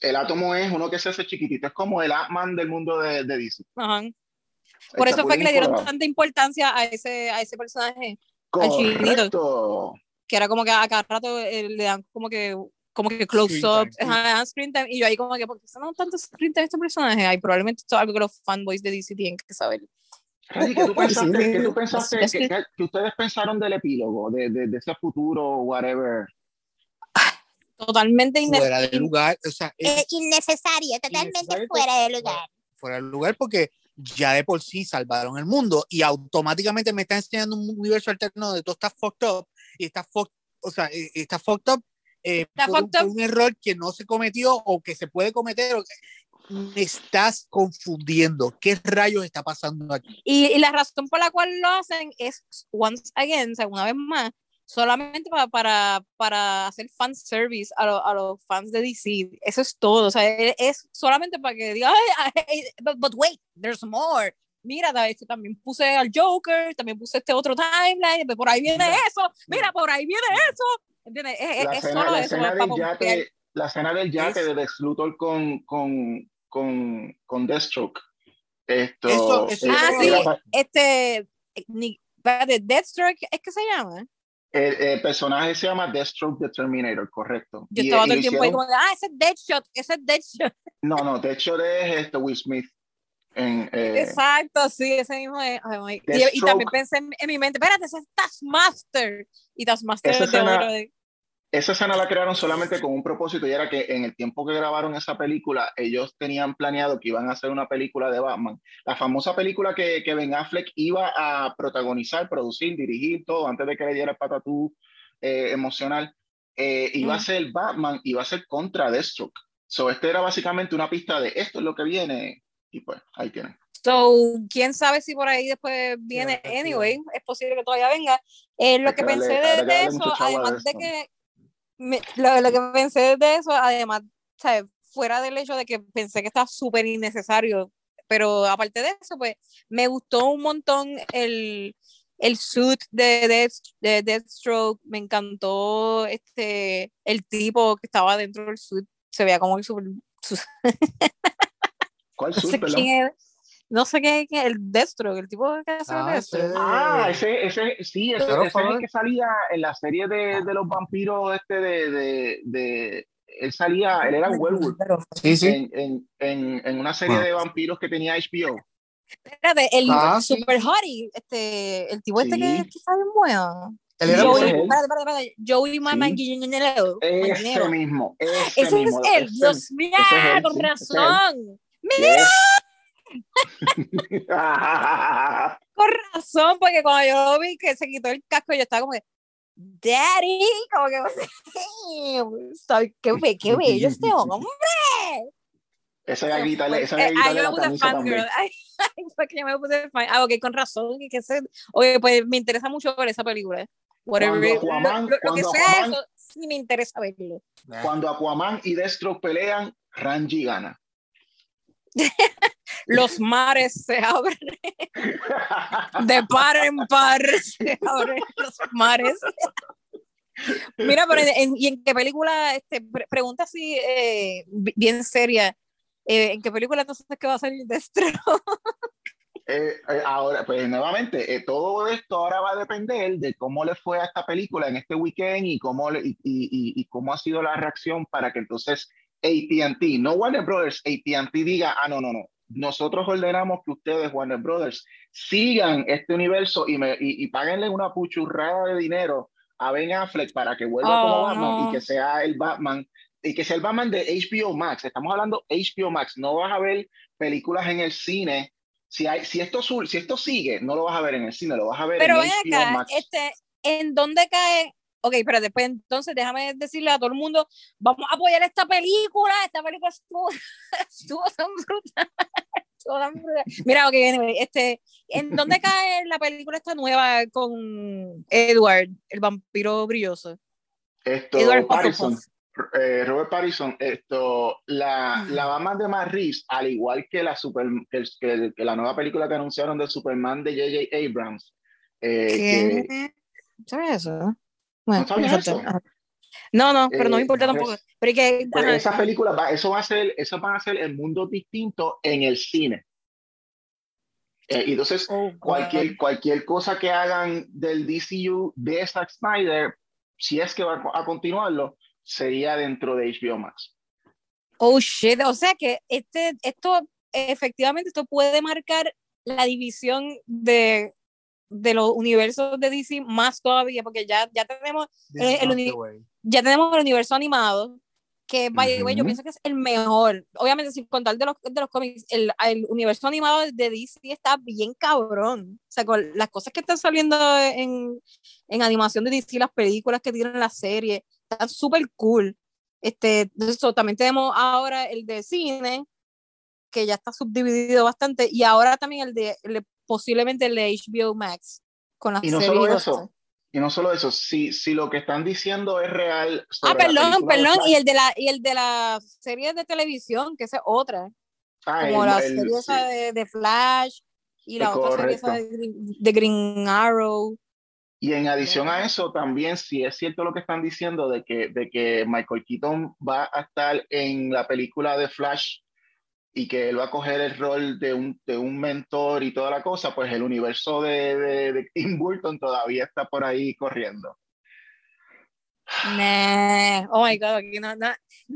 El átomo es uno que se hace chiquitito, es como el Ant-Man del mundo de, de DC. Ajá. Por Está eso fue que le dieron tanta importancia a ese, a ese personaje, al chinito. Correcto. que era como que a cada rato eh, le dan como que como que close Screen up, time. y yo ahí como que, ¿por qué dan tanto screen time a este personaje? Ay, probablemente esto es algo que los fanboys de DC tienen que saber. ¿qué tú <laughs> pensaste, qué tú pensaste que- que, que ustedes pensaron del epílogo, de, de, de ese futuro, whatever? Totalmente Fuera de innecesario. lugar, o sea, es Eh, innecesario, totalmente Innecesario, fuera de lugar. fuera de lugar porque ya de por sí salvaron el mundo y automáticamente me están enseñando un universo alterno donde todo está fucked up y está fucked, o sea, está fucked up eh, por, un- por un error que no se cometió o que se puede cometer. o que- me estás confundiendo. ¿Qué rayos está pasando aquí? Y, y la razón por la cual lo hacen es, once again, una vez más, solamente para, para, para hacer fan service a, lo- a los fans de DC. Eso es todo. O sea, e- es solamente para que digan, "Ay, ay, but, but wait, there's more. Mira, este, también puse al Joker, también puse este otro timeline, por ahí viene eso, mira, por ahí viene eso. ¿Entiendes? Es, La es escena, solo la eso. para del yate, la escena del yate Es- de Lex Luthor con, con, con, con Deathstroke. Esto, Eso- eso eh, Ah, sí, era- este, eh, ni- espérate, Deathstroke, ¿es que se llama? el, el personaje se llama Deathstroke the Terminator, correcto. Yo Y- todo el tiempo ahí como, de, ah, ese es Deadshot, ese es Deadshot. No, no, de hecho es este Will Smith. En, eh, Exacto, sí, ese mismo es. y- y, también pensé en, en mi mente, espérate, ese es Taskmaster. Y Taskmaster es de de- esa escena la crearon solamente con un propósito y era que en el tiempo que grabaron esa película, ellos tenían planeado que iban a hacer una película de Batman. La famosa película que, que Ben Affleck iba a protagonizar, producir, dirigir, todo, antes de que le diera el patatú eh, emocional, eh, iba a ser Batman, iba a ser contra Deathstroke. So, este era básicamente una pista de esto es lo que viene, y pues ahí tienen. So, quién sabe si por ahí después viene. Anyway, es posible que todavía venga. Eh, lo que que pensé darle- de, eso, además de que. Me- lo, lo que pensé de eso, además, ¿sabes? fuera del hecho de que pensé que estaba súper innecesario, pero aparte de eso, pues me gustó un montón el, el suit de, Death, de Deathstroke, me encantó este, el tipo que estaba dentro del suit, se veía como el super, su- <laughs> ¿Cuál no sé quién es, no sé qué, el Deathstroke, el tipo que hace Ah, Deathstroke. ese- Ah, ese, ese, sí, ese, Claro, ese es el que salía en la serie de, de los vampiros, este de, de, de- él salía, él era un werewolf Sí, sí. en, en, en, en una serie Ah. de vampiros que tenía HBO. Espérate, el Ah, sí. Super Hottie, este, el tipo este Sí. que, que está bien bueno. Él era Sí, Joey, espérate, espérate, espérate, Joey Sí. Manganiello. Ese mismo, ese, Ese mismo. es él, Dios mío, con sí, razón. Yes. <laughs> Con razón, porque cuando yo lo vi que se quitó el casco, yo estaba como que, Daddy, como que, <laughs> "Soy- qué, be- qué bello este hombre. esa gaguita, esa eh, gaguita de la camisa también. <laughs> Ay, yo me puse fan. Ah, ok, con razón. Que, se- oye, pues me interesa mucho ver esa película. Whatever. Aquaman- lo- lo que sea Aquaman- eso, sí me interesa verlo. Cuando Aquaman y Deathstroke pelean, Ranji gana. <laughs> Los mares se abren. De par en par se abren los mares. Mira, pero en, ¿y en qué película? Este, pre- pregunta así, eh, bi- bien seria. eh, ¿En qué película entonces es que va a salir Destro? <laughs> Eh, eh, ahora, pues nuevamente, eh, todo esto ahora va a depender de cómo le fue a esta película en este weekend y cómo, le- y- y- y cómo ha sido la reacción para que entonces ATT, no Warner Brothers, ATT diga, ah, no, no, no, nosotros ordenamos que ustedes, Warner Brothers, sigan este universo y, me, y, y páguenle una puchurrada de dinero a Ben Affleck para que vuelva Oh, como Batman no. y que sea el Batman, y que sea el Batman de HBO Max. Estamos hablando HBO Max, no vas a ver películas en el cine si, hay, si, esto, si esto sigue, no lo vas a ver en el cine, lo vas a ver Pero en HBO acá, Max. este, ¿en dónde cae? Ok, pero después entonces déjame decirle a todo el mundo, vamos a apoyar esta película, esta película estuvo, <laughs> estuvo tan brutal. <laughs> estuvo tan brutal. Mira, ok, anyway, este, ¿en dónde <laughs> cae la película esta nueva con Edward, el vampiro brilloso? Esto, Edward Hufflepuff. eh, Robert Pattinson, esto, la, Mm. la Batman de Reeves, al igual que la, super, que, que- que la nueva película que anunciaron de Superman de J.J. Abrams, eh, que, ¿Sabes eso? Bueno, ¿No exacto. eso? No, no, pero no me Eh, importa tampoco. Pero es que, Pues esa película, va, eso va a ser, eso van a ser el mundo distinto en el cine. Eh, y entonces, oh, cualquier, cualquier cosa que hagan del DCU de Zack Snyder, si es que va a continuarlo, sería dentro de HBO Max. Oh shit, o sea que este, esto, efectivamente, esto puede marcar la división de, de los universos de DC más todavía, porque ya, ya tenemos, el ya tenemos el universo animado, que by the way, yo pienso que es el mejor. Obviamente, sin contar de los, de los cómics, el, el universo animado de DC está bien cabrón. O sea, con las cosas que están saliendo en, en animación de DC, las películas que tienen la serie, están súper cool. Este, eso, también tenemos ahora el de cine, que ya está subdividido bastante, y ahora también el de, el de- posiblemente el de HBO Max, con las Y no series. solo eso, y no solo eso, si, si lo que están diciendo es real. Ah, perdón, perdón, y el de la y el de la serie de televisión, que esa es otra, Ah, como el- la el- serie esa sí. de, de Flash y la otra serie esa de Green, de Green Arrow. Y en adición a eso, también si es cierto lo que están diciendo de que, de que Michael Keaton va a estar en la película de Flash y que él va a coger el rol de un, de un mentor y toda la cosa, pues el universo de, de, de Tim Burton todavía está por ahí corriendo. Nah. Oh my god, aquí no, no,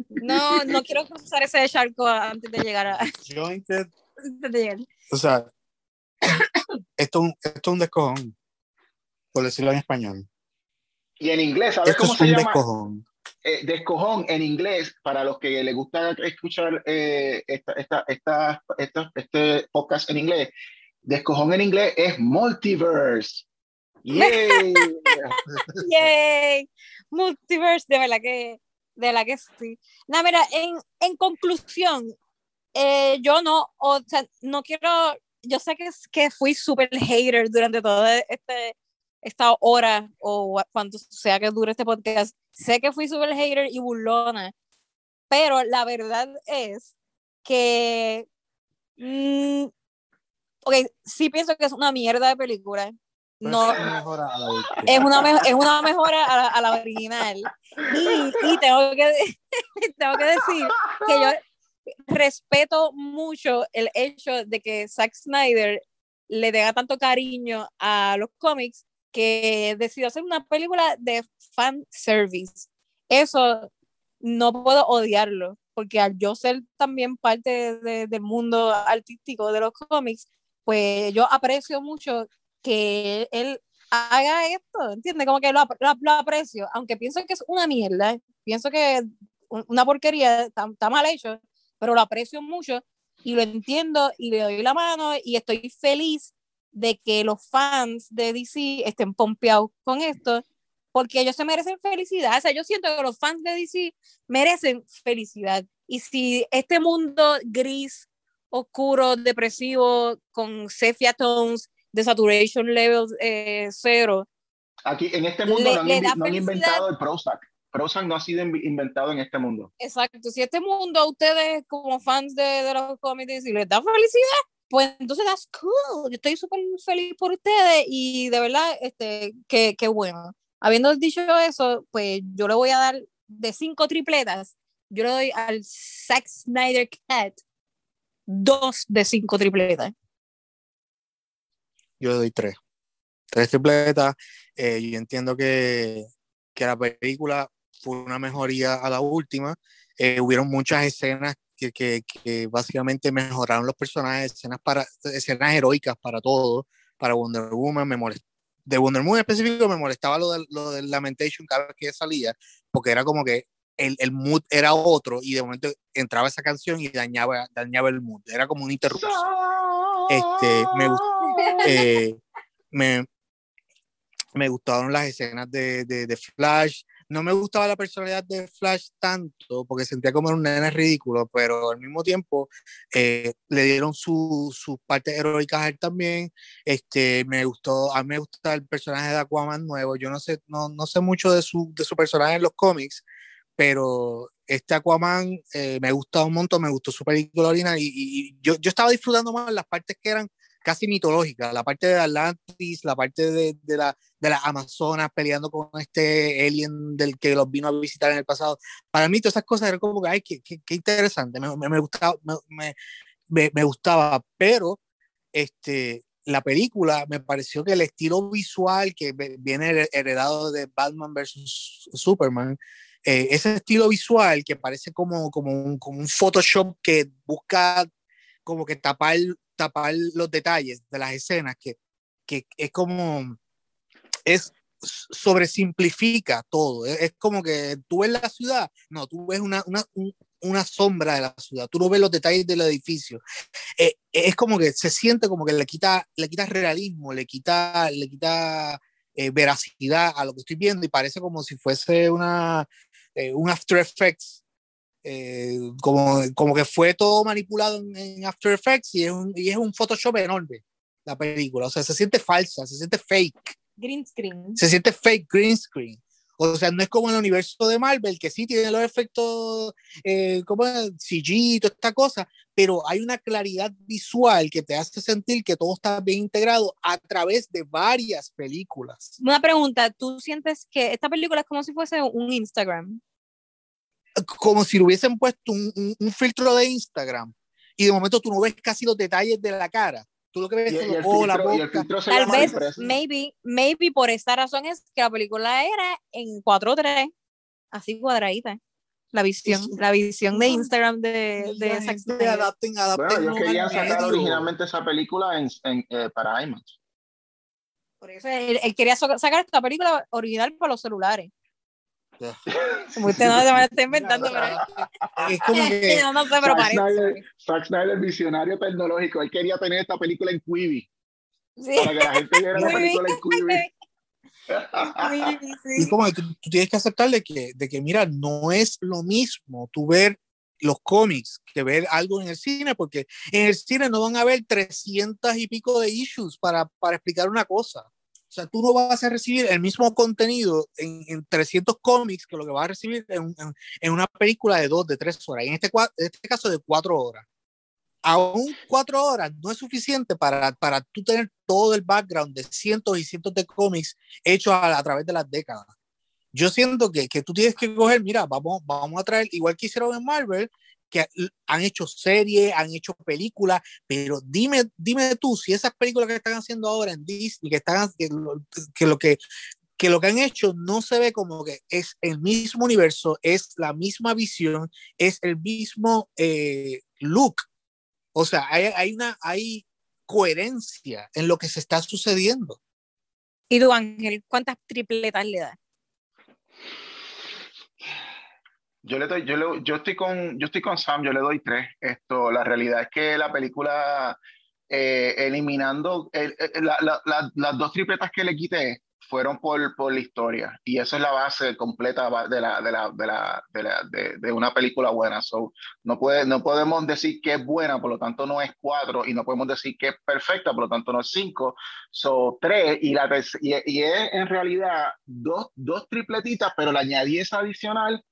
no, no quiero cruzar ese charco antes de llegar a antes de llegar. o sea, esto, es un- esto es un descojón, por decirlo en español. Y en inglés, ¿sabes Esto cómo es se un llama? descojón. Eh, descojón en inglés, para los que les gusta escuchar eh, esta, esta, esta, esta- este podcast en inglés, descojón en inglés es multiverse. <laughs> ¡Yay! Yay, multiverse, de verdad que, de verdad que sí. No, mira, en, en conclusión, eh, yo no, o sea, no quiero, yo sé que, que fui súper hater durante toda este, esta hora o cuanto sea que dure este podcast. Sé que fui súper hater y burlona, pero la verdad es que, mm, ok, sí pienso que es una mierda de película. No, es mejorada, ¿viste? es una, me- es una mejora a la, a la original. Y, y tengo, que, <laughs> tengo que decir que yo respeto mucho el hecho de que Zack Snyder le tenga tanto cariño a los cómics que decidió hacer una película de fan service. Eso no puedo odiarlo, porque al yo ser también parte de- del mundo artístico de los cómics, pues yo aprecio mucho que él haga esto, ¿entiendes? Como que lo, lo- aprecio, aunque pienso que es una mierda, pienso que un- una porquería, está mal hecho, pero lo aprecio mucho y lo entiendo y le doy la mano y estoy feliz de que los fans de DC estén pompeados con esto, porque ellos se merecen felicidad. O sea, yo siento que los fans de DC merecen felicidad. Y si este mundo gris, oscuro, depresivo, con sepia tones, de saturation levels eh, cero, Aquí en este mundo Le- no, han, le da no han inventado el Prozac. Prozac no ha sido inventado en este mundo. Exacto, si este mundo a ustedes como fans de, de los cómics les da felicidad, pues entonces that's cool. Yo estoy súper feliz por ustedes y de verdad, este, que, que bueno. Habiendo dicho eso, pues yo le voy a dar de cinco tripletas, yo le doy al Zack Snyder Cat dos de cinco tripletas. Yo le doy tres. Tres tripletas. Eh, yo entiendo que, que la película fue una mejoría a la última. Eh, hubieron muchas escenas que, que, que básicamente mejoraron los personajes, escenas, para, escenas heroicas para todo. Para Wonder Woman, me molest- de Wonder Woman específico me molestaba lo del, lo Lamentation cada vez que salía, porque era como que el, el mood era otro y de momento entraba esa canción y dañaba, dañaba el mood. Era como una interrupción. Este, me. <laughs> Eh, me, me gustaron las escenas de, de, de Flash. No me gustaba la personalidad de Flash tanto, porque sentía como era un nene ridículo, pero al mismo tiempo eh, le dieron sus su partes heroicas a él también. Este, me gustó, a mí me gusta el personaje de Aquaman nuevo. Yo no sé, no, no sé mucho de su, de su personaje en los cómics, pero este Aquaman eh, me gusta un montón, me gustó su película original y, y- yo, yo estaba disfrutando más las partes que eran casi mitológica, la parte de Atlantis, la parte de, de la, de las Amazonas peleando con este alien del que los vino a visitar en el pasado. Para mí todas esas cosas eran como que, ay, qué, qué, qué interesante, me, me, gustaba, me, me, gustaba, pero este, la película me pareció que el estilo visual que viene her- heredado de Batman vs. Superman, eh, ese estilo visual que parece como, como, un, como un Photoshop que busca como que tapar, tapar los detalles de las escenas, que, que es como, es sobresimplifica todo, es, es como que tú ves la ciudad, no, tú ves una, una, un- una sombra de la ciudad, tú no ves los detalles del edificio, eh, es como que se siente como que le quita, le quita realismo, le quita, le quita eh, veracidad a lo que estoy viendo y parece como si fuese una, eh, un After Effects, eh, como, como que fue todo manipulado en, en After Effects y es, un, y es un Photoshop enorme la película, o sea, se siente falsa, se siente fake, Green screen. se siente fake green screen. O sea, no es como el universo de Marvel, que sí tiene los efectos eh, como CG y toda esta cosa, pero hay una claridad visual que te hace sentir que todo está bien integrado a través de varias películas. Una pregunta, ¿tú sientes que esta película es como si fuese un Instagram? Como si le hubiesen puesto un, un- un filtro de Instagram y de momento tú no ves casi los detalles de la cara. Tú lo que ves es los ojos, la boca. Tal llama vez, maybe, maybe por esta razón es que la película era en 4.3, así cuadradita. La visión, la visión de Instagram de, de gente Snyder. adapten, Bueno, adapten ellos querían sacar medio. originalmente esa película en, en, eh, para IMAX. Por eso él, él quería sacar esta película original para los celulares. Como usted no se me está inventando, pero Es como <laughs> que no, no sé, pero Zack parece. Snyder, Zack Snyder, visionario tecnológico, él quería tener esta película en Quibi, Sí. para que la gente viera la película en Quibi. <laughs> <laughs> Sí, Y sí. como que tú, tú tienes que aceptar de que, de que, mira, no es lo mismo tú ver los cómics que ver algo en el cine, porque en el cine no van a haber 300 y pico de issues para, para explicar una cosa. O sea, tú no vas a recibir el mismo contenido en, en 300 cómics que lo que vas a recibir en, en- en una película de dos, de tres horas. En este, en este caso, de cuatro horas. Aún cuatro horas no es suficiente para, para tú tener todo el background de cientos y cientos de cómics hechos a, a través de las décadas. Yo siento que, que tú tienes que coger, mira, vamos, vamos a traer, igual que hicieron en Marvel, que han hecho series, han hecho películas, pero dime, dime tú si esas películas que están haciendo ahora en Disney, que, están, que, lo, que que lo que han hecho no se ve como que es el mismo universo, es la misma visión, es el mismo eh, look. O sea, hay, hay, una hay coherencia en lo que se está sucediendo. ¿Y tú, Ángel, cuántas tripletas le das? Yo le doy, yo, le- yo estoy con, yo estoy con Sam, yo le doy tres. Esto, la realidad es que la película, eh, eliminando el- el- la- la- la- las dos tripletas que le quité, fueron por, por la historia. Y eso es la base completa de, la, de, la, de, la, de, la- de- de una película buena. So, no, puede, no podemos decir que es buena, por lo tanto no es cuatro, y no podemos decir que es perfecta, por lo tanto no es cinco. So, tres, y, la, y, y es en realidad dos, dos tripletitas, pero le añadí esa adicional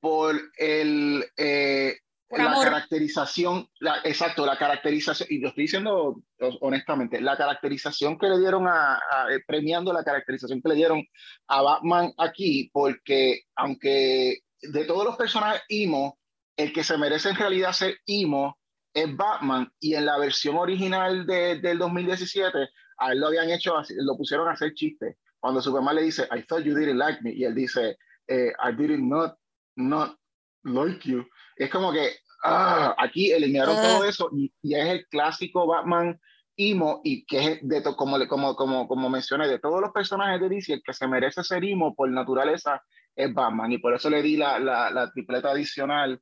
por el, eh, Por la amor. caracterización, la, exacto, la caracterización, y lo estoy diciendo honestamente, la caracterización que le dieron a, a- eh, premiando la caracterización que le dieron a Batman aquí, porque aunque de todos los personajes emo, el que se merece en realidad ser emo es Batman, y en la versión original de- del 2017, a él lo habían hecho, lo pusieron a hacer chiste. Cuando Superman le dice, I thought you didn't like me, y él dice, eh, I didn't not, not like you. Es como que ah, aquí eliminaron Ah. todo eso y, y es el clásico Batman emo y que es de to- como, como, como, como mencioné, de todos los personajes de DC, el que se merece ser emo por naturaleza es Batman y por eso le di la, la, la tripleta adicional,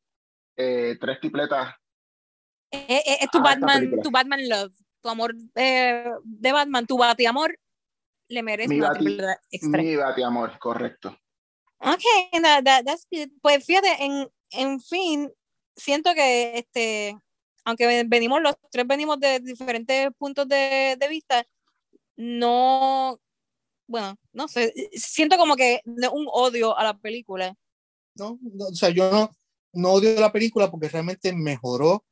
eh, tres tripletas. Eh, eh, Es tu Batman, tu Batman Love, tu amor eh, de Batman, tu amor le merece Mi una bati- tripleta extra. Mi bati amor, correcto. Ok, that- that- that's good. Pues fíjate, en, en fin, siento que este, aunque ven- venimos, los tres venimos de diferentes puntos de, de vista, no, bueno, no sé, siento como que no- un odio a la película. ¿no? No, o sea, yo no, no odio la película porque realmente mejoró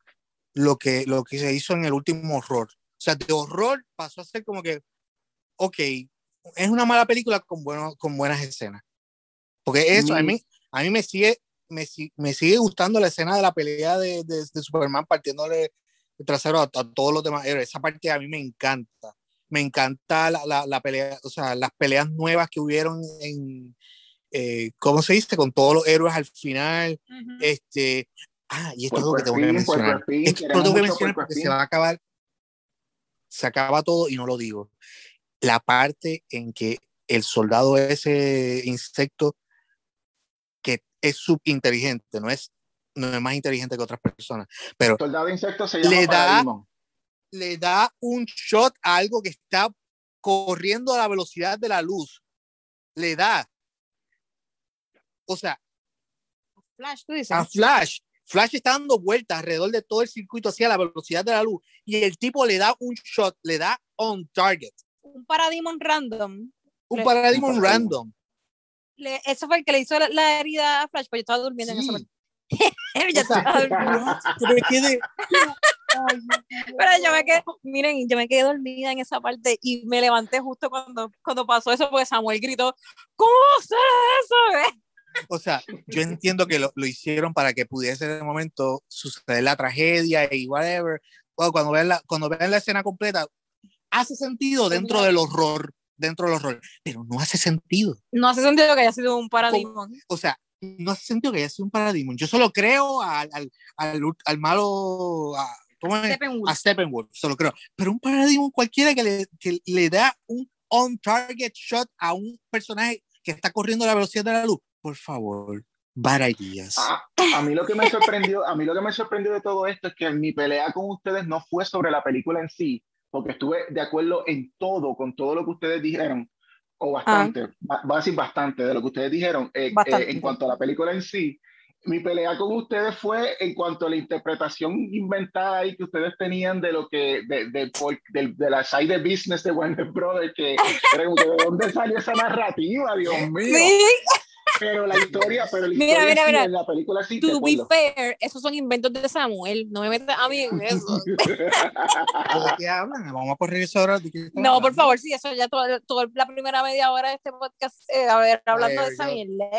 lo que, lo que se hizo en el último horror. O sea, de horror pasó a ser como que, ok, es una mala película con, bueno, con buenas escenas. Porque eso, a Mi- mí, a mí me sigue, me, si- me sigue gustando la escena de la pelea de, de, de Superman partiéndole el trasero a, a todos los demás héroes. Esa parte a mí me encanta. Me encanta la, la, la pelea, o sea, las peleas nuevas que hubieron en, eh, ¿cómo se dice? Con todos los héroes al final. Ujú. Este, ah, y esto es lo que tengo que espín, puerco mencionar. espín, Esto lo queremos tengo que mencionar porque se espín. va a acabar, se acaba todo y no lo digo. La parte en que el soldado ese insecto que es subinteligente, no es, no es más inteligente que otras personas, pero Soldado de insectos se Le llama da- Parademon. le da un shot a algo que está corriendo a la velocidad de la luz. Le da. O sea, Flash, tú dices. a Flash. Flash está dando vueltas alrededor de todo el circuito hacia la velocidad de la luz y el tipo le da un shot, le da on target, Un Parademon random. un Le- paradigma random. Le- eso fue el que le hizo la, la herida a Flash, pues yo estaba durmiendo en esa Sí. parte. <laughs> yo O sea, estaba durmiendo. <laughs> Yo Pero yo me quedé, miren, yo me quedé dormida en esa parte y me levanté justo cuando, cuando pasó eso porque Samuel gritó, ¿cómo ser eso? eh?" O sea, yo entiendo que lo, lo hicieron para que pudiese en el momento suceder la tragedia y whatever. Cuando vean la, cuando vean la escena completa, hace sentido dentro del horror, dentro del horror, pero no hace sentido. No hace sentido que haya sido un Parademon. O sea, no hace sentido que haya sido un paradigma. Yo solo creo al, al, al, al malo, a, ¿cómo es? Steppenwolf. a Steppenwolf, solo creo. Pero un paradigma cualquiera que le, que le da un on-target shot a un personaje que está corriendo a la velocidad de la luz, por favor, ideas. A, a mí lo que me sorprendió, a mí lo que me sorprendió de todo esto es que mi pelea con ustedes no fue sobre la película en sí, porque estuve de acuerdo en todo, con todo lo que ustedes dijeron, o bastante, va, va a decir bastante de lo que ustedes dijeron eh, eh, en cuanto a la película en sí. Mi pelea con ustedes fue en cuanto a la interpretación inventada ahí que ustedes tenían de lo que, de, de, por- del- de la side de business de Warner Brothers, que <laughs> era como que de dónde salió esa narrativa, Dios mío. Sí, Pero la historia, pero la Mira, historia mira, sí, mira. en la película sí to be fair, esos son inventos de Samuel. No me metas a mí en <laughs> eso. ¿De qué hablan? Vamos a correr eso ahora. ¿de No, por favor, sí, eso ya toda, toda la primera media hora de este podcast, eh, a ver, hablando There de we esa go. mierda.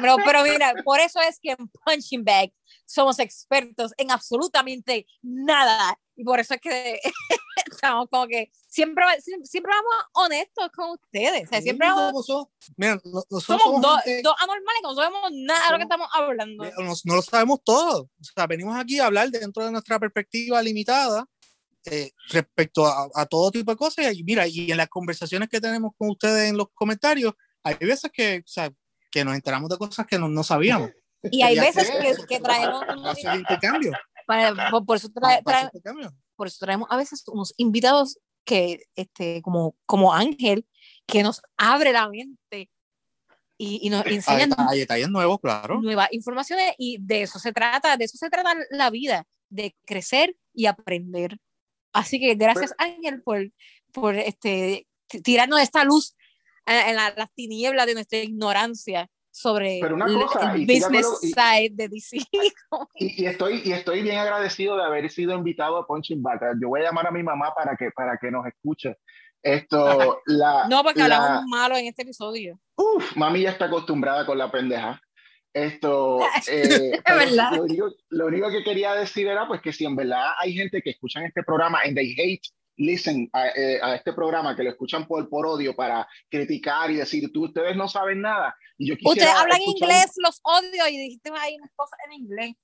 Pero, pero mira, por eso es que en Punching Bag somos expertos en absolutamente nada. Y por eso es que <laughs> estamos como que siempre, siempre, vamos honestos con ustedes. O sea, siempre Sí, vamos, somos- mira, nosotros somos somos dos, gente- dos anormales que no sabemos nada de lo que estamos hablando. No, no lo sabemos todo. O sea, venimos aquí a hablar dentro de nuestra perspectiva limitada eh, respecto a, a todo tipo de cosas. Y mira, y en las conversaciones que tenemos con ustedes en los comentarios, hay veces que, o sea, que nos enteramos de cosas que no, no sabíamos. Y hay veces que, que traemos hacer intercambio. para- por, por eso trae- trae-. Por eso traemos a veces unos invitados que, este, como, como Ángel, que nos abre la mente y, y nos enseñan deta- hay detalles nuevos, claro. nuevas informaciones y de eso se trata, de eso se trata la vida, de crecer y aprender. Así que gracias Ángel por, por este, tirarnos esta luz en, en la- las tinieblas de nuestra ignorancia sobre Pero una el- cosa, el business y- side de DC. <laughs> Y, y estoy, y estoy bien agradecido de haber sido invitado a Punching Bag. Yo voy a llamar a mi mamá para que, para que nos escuche. Esto, <laughs> la, no, porque la- hablamos malo en este episodio. Uf, mami ya está acostumbrada con la pendeja. Esto, <laughs> eh, verdad. Lo único, lo único que quería decir era pues que si en verdad hay gente que escuchan este programa and they hate listen a, eh, a este programa, que lo escuchan por, por odio para criticar y decir, tú, ustedes no saben nada. Y yo Ustedes hablan escuchar- inglés, los odio y dijiste ahí unas cosas en inglés.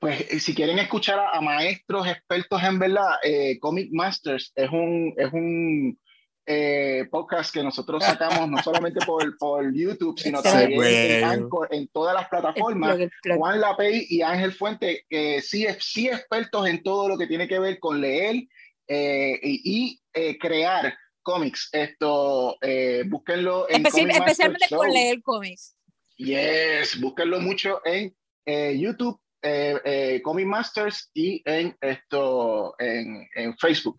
Pues eh, si quieren escuchar a, a maestros expertos en verdad, eh, Comic Masters es un, es un eh, podcast que nosotros sacamos no solamente <laughs> por, por YouTube, sino Sí, también en, bueno. Anchor, en todas las El plataformas. plug, el plug. Juan Lapey y Ángel Fuente, que sí, sí expertos en todo lo que tiene que ver con leer eh, y, y, eh, crear cómics. Esto, eh, búsquenlo en Comic especialmente con leer cómics. Yes, búsquenlo mucho en YouTube, Comic Masters y en esto en, en Facebook.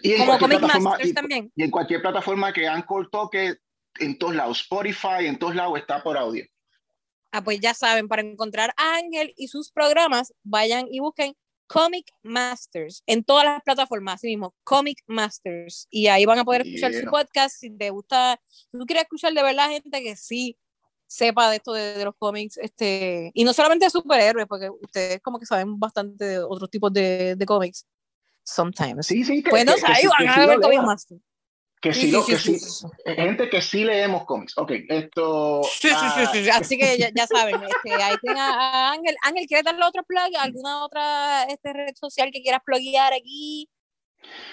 Y en, Como Comic Masters y, también. y en cualquier plataforma que Anchor toque, en todos lados, Spotify, en todos lados está por audio. Ah, pues ya saben, para encontrar a Ángel y sus programas, vayan y busquen Comic Masters en todas las plataformas, así mismo, Comic Masters. Y ahí van a poder escuchar su podcast. Si te gusta, si tú quieres escuchar de verdad gente que sí sepa de esto de, de los cómics, este, y no solamente de superhéroes, porque ustedes como que saben bastante de otros tipos de, de cómics. Sometimes. Sí, sí, que, Pues no que- sé, que ahí van a ver Comic Masters. Que Sí, sí, lo- sí, que sí. Gente que sí leemos cómics. Ok, esto. Sí, ah, sí, sí. Así que ya, ya saben, este, ahí tienen a, Ángel. Ángel, ¿quieres darle otro plug? ¿Alguna otra este, red social que quieras pluguear aquí?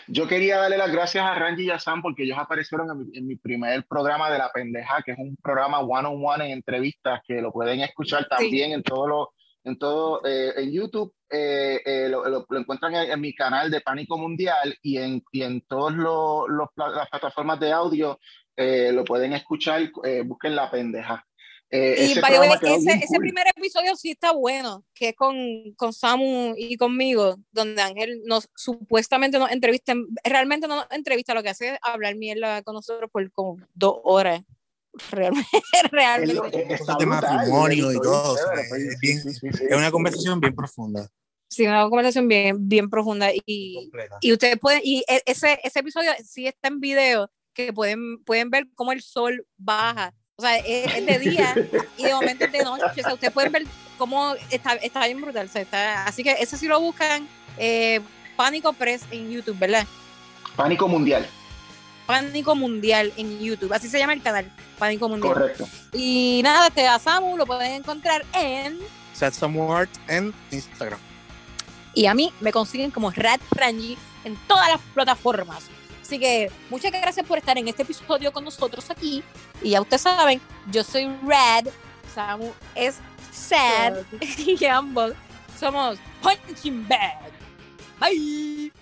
Yo quería darle las gracias a Ranji y a Sam porque ellos aparecieron en mi, en mi primer programa de La Pendeja, que es un programa one-on-one en entrevistas que lo pueden escuchar también en todo lo, en todo, eh, en YouTube, eh, eh, lo, lo- lo encuentran en, en mi canal de Pánico Mundial y en, y en todas las plataformas de audio eh, lo pueden escuchar, eh, busquen La Pendeja. Eh, Y ese ese, ese cool. primer episodio sí está bueno, que es con, con Samu y conmigo, donde Ángel nos supuestamente nos entrevista, realmente no nos entrevista, lo que hace es hablar mierda con nosotros por como dos horas. <laughs> Realmente, Es, realmente. está Cosas de brutal, matrimonio y todo, es una conversación bien profunda. Sí, una conversación bien, bien profunda y, completa. y ustedes pueden, y e- ese, ese episodio sí está en video, que pueden, pueden ver cómo el sol baja. O sea, es, es de día y de momento es de noche. O sea, ustedes pueden ver cómo está, está bien brutal. o sea, está- así que ese sí lo buscan, eh, Pánico Press en YouTube, ¿verdad? Pánico Mundial, Pánico Mundial en YouTube. Así se llama el canal, Pánico Mundial. correcto. Y nada, este, a Samu lo pueden encontrar en... Set Some Word en Instagram. Y a mí me consiguen como Rad Rangi en todas las plataformas. Así que muchas gracias por estar en este episodio con nosotros aquí. Y ya ustedes saben, yo soy Rad, Samu es Sad <laughs> y ambos somos Punching Bag. Bye.